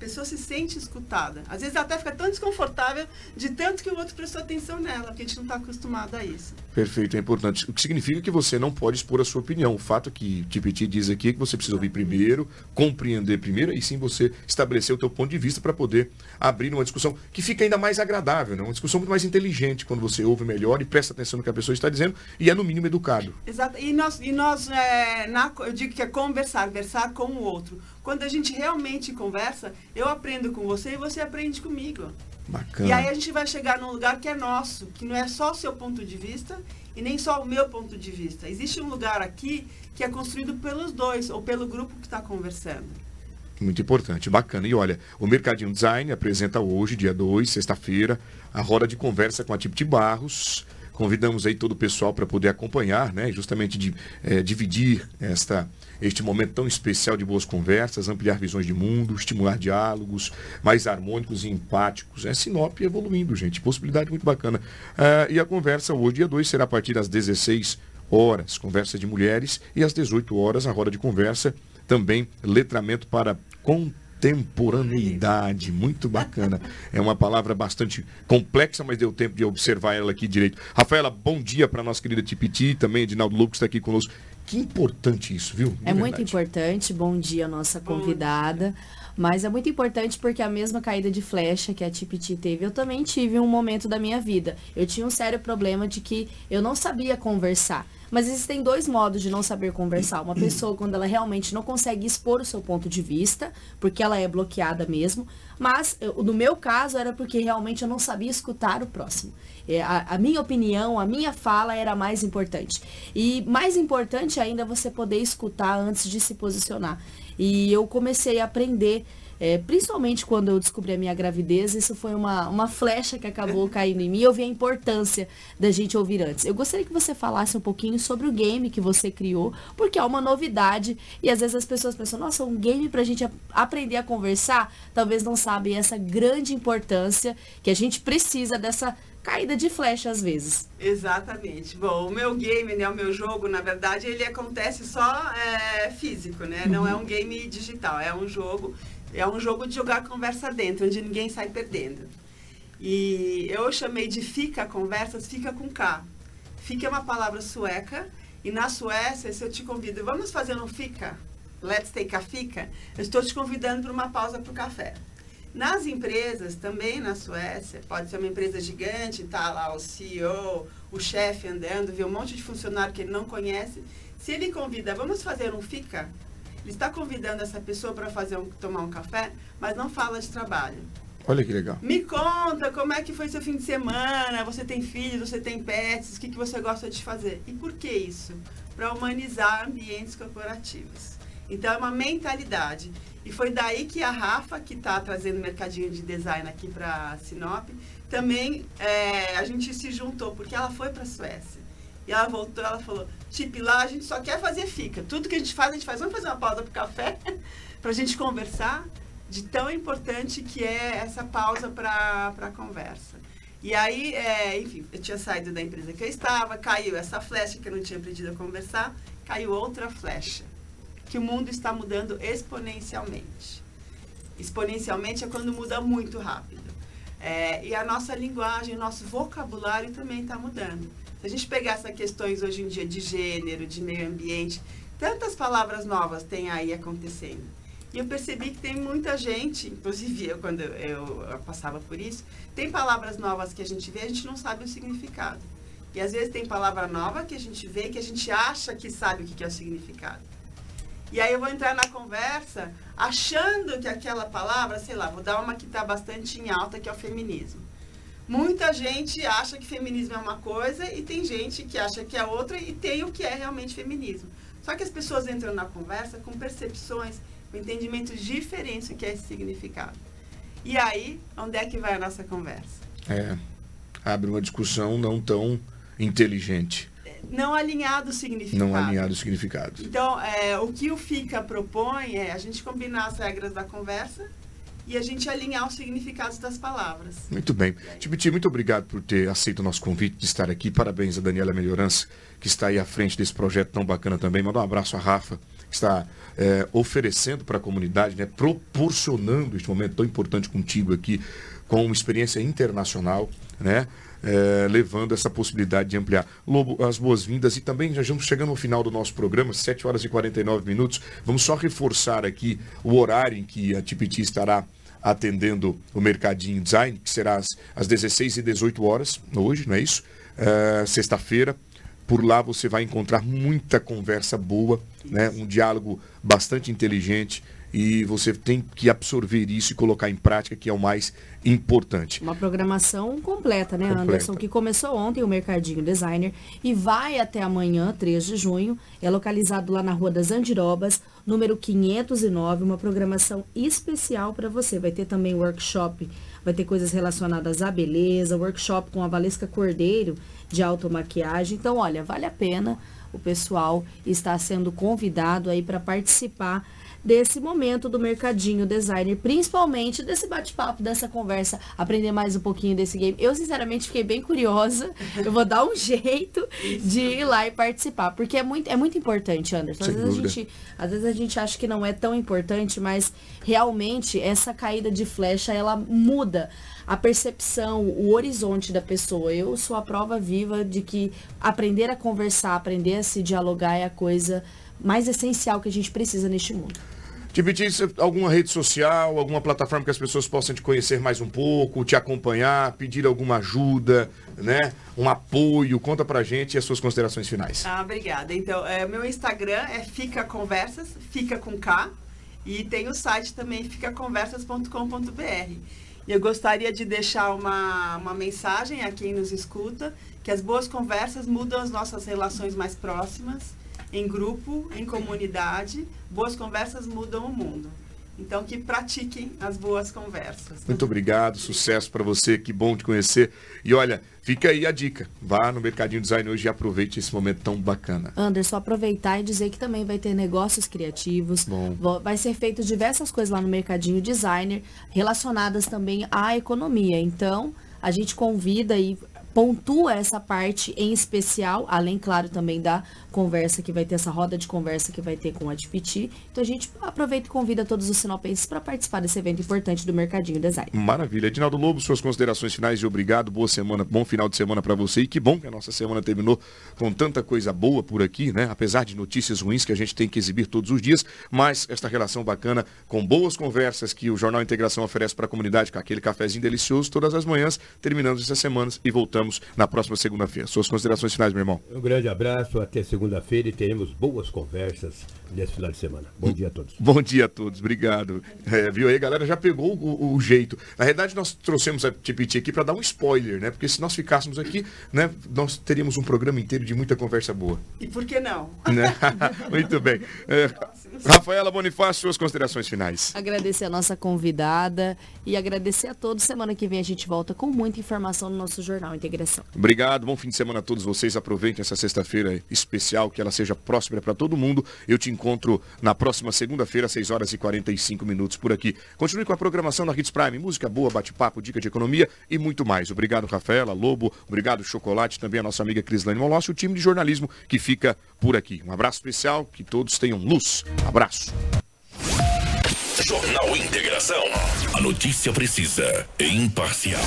I: pessoa se sente escutada. Às vezes ela até fica tão desconfortável de tanto que o outro prestou atenção nela, porque a gente não está acostumado a isso.
C: Perfeito, é importante. O que significa que você não pode expor a sua opinião. O fato que Tipiti diz aqui é que você precisa ouvir primeiro, compreender primeiro, e sim você estabelecer o teu ponto de vista para poder abrir uma discussão que fica ainda mais agradável, né? uma discussão muito mais inteligente quando você ouve melhor e presta atenção no que a pessoa está dizendo e é no mínimo educado.
I: Exato. E nós, e nós é, na, eu digo que é conversar, conversar com o outro. Quando a gente realmente conversa, eu aprendo com você e você aprende comigo.
C: Bacana.
I: E aí a gente vai chegar num lugar que é nosso, que não é só o seu ponto de vista e nem só o meu ponto de vista. Existe um lugar aqui que é construído pelos dois ou pelo grupo que está conversando.
C: Muito importante, bacana. E olha, o Mercadinho Design apresenta hoje, dia 2, sexta-feira, a roda de conversa com a Tipti Barros. Convidamos aí todo o pessoal para poder acompanhar, né? Justamente de é, dividir esta este momento tão especial de boas conversas, ampliar visões de mundo, estimular diálogos mais harmônicos e empáticos. É Sinop evoluindo, gente. Possibilidade muito bacana. Uh, e a conversa hoje, dia 2, será a partir das 16 horas, conversa de mulheres, e às 18 horas, a roda de conversa, também letramento para contemporaneidade, muito bacana. É uma palavra bastante complexa, mas deu tempo de observar ela aqui direito. Rafaela, bom dia para nossa querida Tipiti, também Edinaldo Lucas está aqui conosco. Que importante isso, viu? De
D: é verdade. muito importante. Bom dia, nossa convidada. Mas é muito importante porque a mesma caída de flecha que a Tipiti teve, eu também tive um momento da minha vida. Eu tinha um sério problema de que eu não sabia conversar. Mas existem dois modos de não saber conversar. Uma pessoa, quando ela realmente não consegue expor o seu ponto de vista, porque ela é bloqueada mesmo. Mas, eu, no meu caso, era porque realmente eu não sabia escutar o próximo. É, a, a minha opinião, a minha fala era mais importante. E mais importante ainda você poder escutar antes de se posicionar. E eu comecei a aprender é, principalmente quando eu descobri a minha gravidez, isso foi uma, uma flecha que acabou caindo em mim. Eu vi a importância da gente ouvir antes. Eu gostaria que você falasse um pouquinho sobre o game que você criou, porque é uma novidade e às vezes as pessoas pensam, nossa, um game para a gente aprender a conversar, talvez não sabem essa grande importância que a gente precisa dessa caída de flecha às vezes.
I: Exatamente. Bom, o meu game, né, o meu jogo, na verdade, ele acontece só é, físico, né? Uhum. Não é um game digital, é um jogo é um jogo de jogar conversa dentro, onde ninguém sai perdendo. E eu chamei de fica conversas, fica com K. Fica é uma palavra sueca, e na Suécia, se eu te convido, vamos fazer um fica? Let's take a fica? Eu estou te convidando para uma pausa para o café. Nas empresas, também na Suécia, pode ser uma empresa gigante, tá lá o CEO, o chefe andando, vê um monte de funcionário que ele não conhece. Se ele convida, vamos fazer um fica? Ele está convidando essa pessoa para fazer um, tomar um café, mas não fala de trabalho.
C: Olha que legal.
I: Me conta como é que foi seu fim de semana, você tem filhos, você tem pets, o que, que você gosta de fazer. E por que isso? Para humanizar ambientes corporativos. Então é uma mentalidade. E foi daí que a Rafa, que está trazendo mercadinho de design aqui para Sinop, também é, a gente se juntou, porque ela foi para a Suécia. E ela voltou, ela falou, tipo, lá a gente só quer fazer fica. Tudo que a gente faz, a gente faz. Vamos fazer uma pausa para café, para a gente conversar, de tão importante que é essa pausa para a conversa. E aí, é, enfim, eu tinha saído da empresa que eu estava, caiu essa flecha que eu não tinha aprendido a conversar, caiu outra flecha. Que o mundo está mudando exponencialmente. Exponencialmente é quando muda muito rápido. É, e a nossa linguagem, nosso vocabulário também está mudando. Se a gente pegar essas questões hoje em dia de gênero, de meio ambiente, tantas palavras novas tem aí acontecendo. E eu percebi que tem muita gente, inclusive eu, quando eu, eu, passava por isso, tem palavras novas que a gente vê, a gente não sabe o significado. E às vezes tem palavra nova que a gente vê que a gente acha que sabe o que é o significado. E aí eu vou entrar na conversa achando que aquela palavra, sei lá, vou dar uma que está bastante em alta, que é o feminismo. Muita gente acha que feminismo é uma coisa e tem gente que acha que é outra e tem o que é realmente feminismo. Só que as pessoas entram na conversa com percepções, com entendimentos diferentes do que é esse significado. E aí, onde é que vai a nossa conversa?
C: É, abre uma discussão não tão inteligente.
I: Não alinhado o significado.
C: Não alinhado o significado.
I: Então, é, o que o FICA propõe é a gente combinar as regras da conversa e a gente alinhar os significados das palavras.
C: Muito bem. Tibiti, muito obrigado por ter aceito o nosso convite de estar aqui. Parabéns a Daniela Melhorança, que está aí à frente desse projeto tão bacana também. Manda um abraço a Rafa, que está é, oferecendo para a comunidade, né, proporcionando este momento tão importante contigo aqui, com uma experiência internacional, né? É, levando essa possibilidade de ampliar. Lobo, as boas-vindas e também já estamos chegando ao final do nosso programa, 7 horas e 49 minutos. Vamos só reforçar aqui o horário em que a Tipiti estará atendendo o Mercadinho Design, que será às, às 16 e 18 horas, hoje, não é isso? É, Sexta-feira. Por lá você vai encontrar muita conversa boa, né? um diálogo bastante inteligente e você tem que absorver isso e colocar em prática, que é o mais importante.
D: Uma programação completa, né, completa. Anderson? Que começou ontem o Mercadinho Designer e vai até amanhã, 3 de junho. É localizado lá na Rua das Andirobas, número 509, uma programação especial para você. Vai ter também workshop, vai ter coisas relacionadas à beleza, workshop com a Valesca Cordeiro de automaquiagem. Então, olha, vale a pena o pessoal está sendo convidado aí para participar desse momento do mercadinho designer, principalmente desse bate-papo, dessa conversa, aprender mais um pouquinho desse game. Eu, sinceramente, fiquei bem curiosa. Eu vou dar um jeito de ir lá e participar, porque é muito, é muito importante, Anderson. Às vezes, a gente, às vezes a gente acha que não é tão importante, mas realmente essa caída de flecha, ela muda a percepção, o horizonte da pessoa. Eu sou a prova viva de que aprender a conversar, aprender a se dialogar é a coisa mais essencial que a gente precisa neste mundo.
C: Tipiti, alguma rede social, alguma plataforma que as pessoas possam te conhecer mais um pouco, te acompanhar, pedir alguma ajuda, né? Um apoio. Conta pra gente as suas considerações finais.
I: Ah, obrigada. Então, é, meu Instagram é Fica Conversas, fica com K, e tem o site também ficaconversas.com.br. E eu gostaria de deixar uma, uma mensagem a quem nos escuta, que as boas conversas mudam as nossas relações mais próximas em grupo, em comunidade. Boas conversas mudam o mundo. Então, que pratiquem as boas conversas.
C: Muito obrigado, sucesso para você, que bom te conhecer. E olha, fica aí a dica. Vá no Mercadinho Design hoje e aproveite esse momento tão bacana.
D: Anderson, aproveitar e dizer que também vai ter negócios criativos. Bom. Vai ser feito diversas coisas lá no Mercadinho Designer, relacionadas também à economia. Então, a gente convida e pontua essa parte em especial, além, claro, também da conversa que vai ter, essa roda de conversa que vai ter com a Tipiti. Então a gente aproveita e convida todos os sinopenses para participar desse evento importante do Mercadinho Design.
C: Maravilha. Edinaldo Lobo, suas considerações finais e obrigado. Boa semana, bom final de semana para você. E que bom que a nossa semana terminou com tanta coisa boa por aqui, né? Apesar de notícias ruins que a gente tem que exibir todos os dias, mas esta relação bacana com boas conversas que o Jornal Integração oferece para a comunidade, com aquele cafezinho delicioso todas as manhãs. Terminamos essas semanas e voltamos voltamos na próxima segunda-feira. Suas considerações finais, meu irmão.
E: Um grande abraço, até segunda-feira e teremos boas conversas nesse final de semana. Bom dia a todos.
C: Bom dia a todos, obrigado. É, viu aí, galera já pegou o, o, jeito. Na verdade, nós trouxemos a Tipiti aqui para dar um spoiler, né? Porque se nós ficássemos aqui, né, nós teríamos um programa inteiro de muita conversa boa.
I: E por que não?
C: Né? Muito bem. É, Rafaela Bonifácio, suas considerações finais.
D: Agradecer a nossa convidada e agradecer a todos. Semana que vem a gente volta com muita informação no nosso Jornal Integração.
C: Obrigado, bom fim de semana a todos vocês. Aproveitem essa sexta-feira especial, que ela seja próspera para todo mundo. Eu te encontro na próxima segunda-feira, às 6 horas e 45 minutos por aqui. Continue com a programação da Hits Prime, música boa, bate-papo, dica de economia e muito mais. Obrigado, Rafaela, Lobo, obrigado, Chocolate, também a nossa amiga Crislane Molossi, o time de jornalismo que fica por aqui. Um abraço especial, que todos tenham luz. Abraço.
A: Jornal Integração. A notícia precisa e imparcial.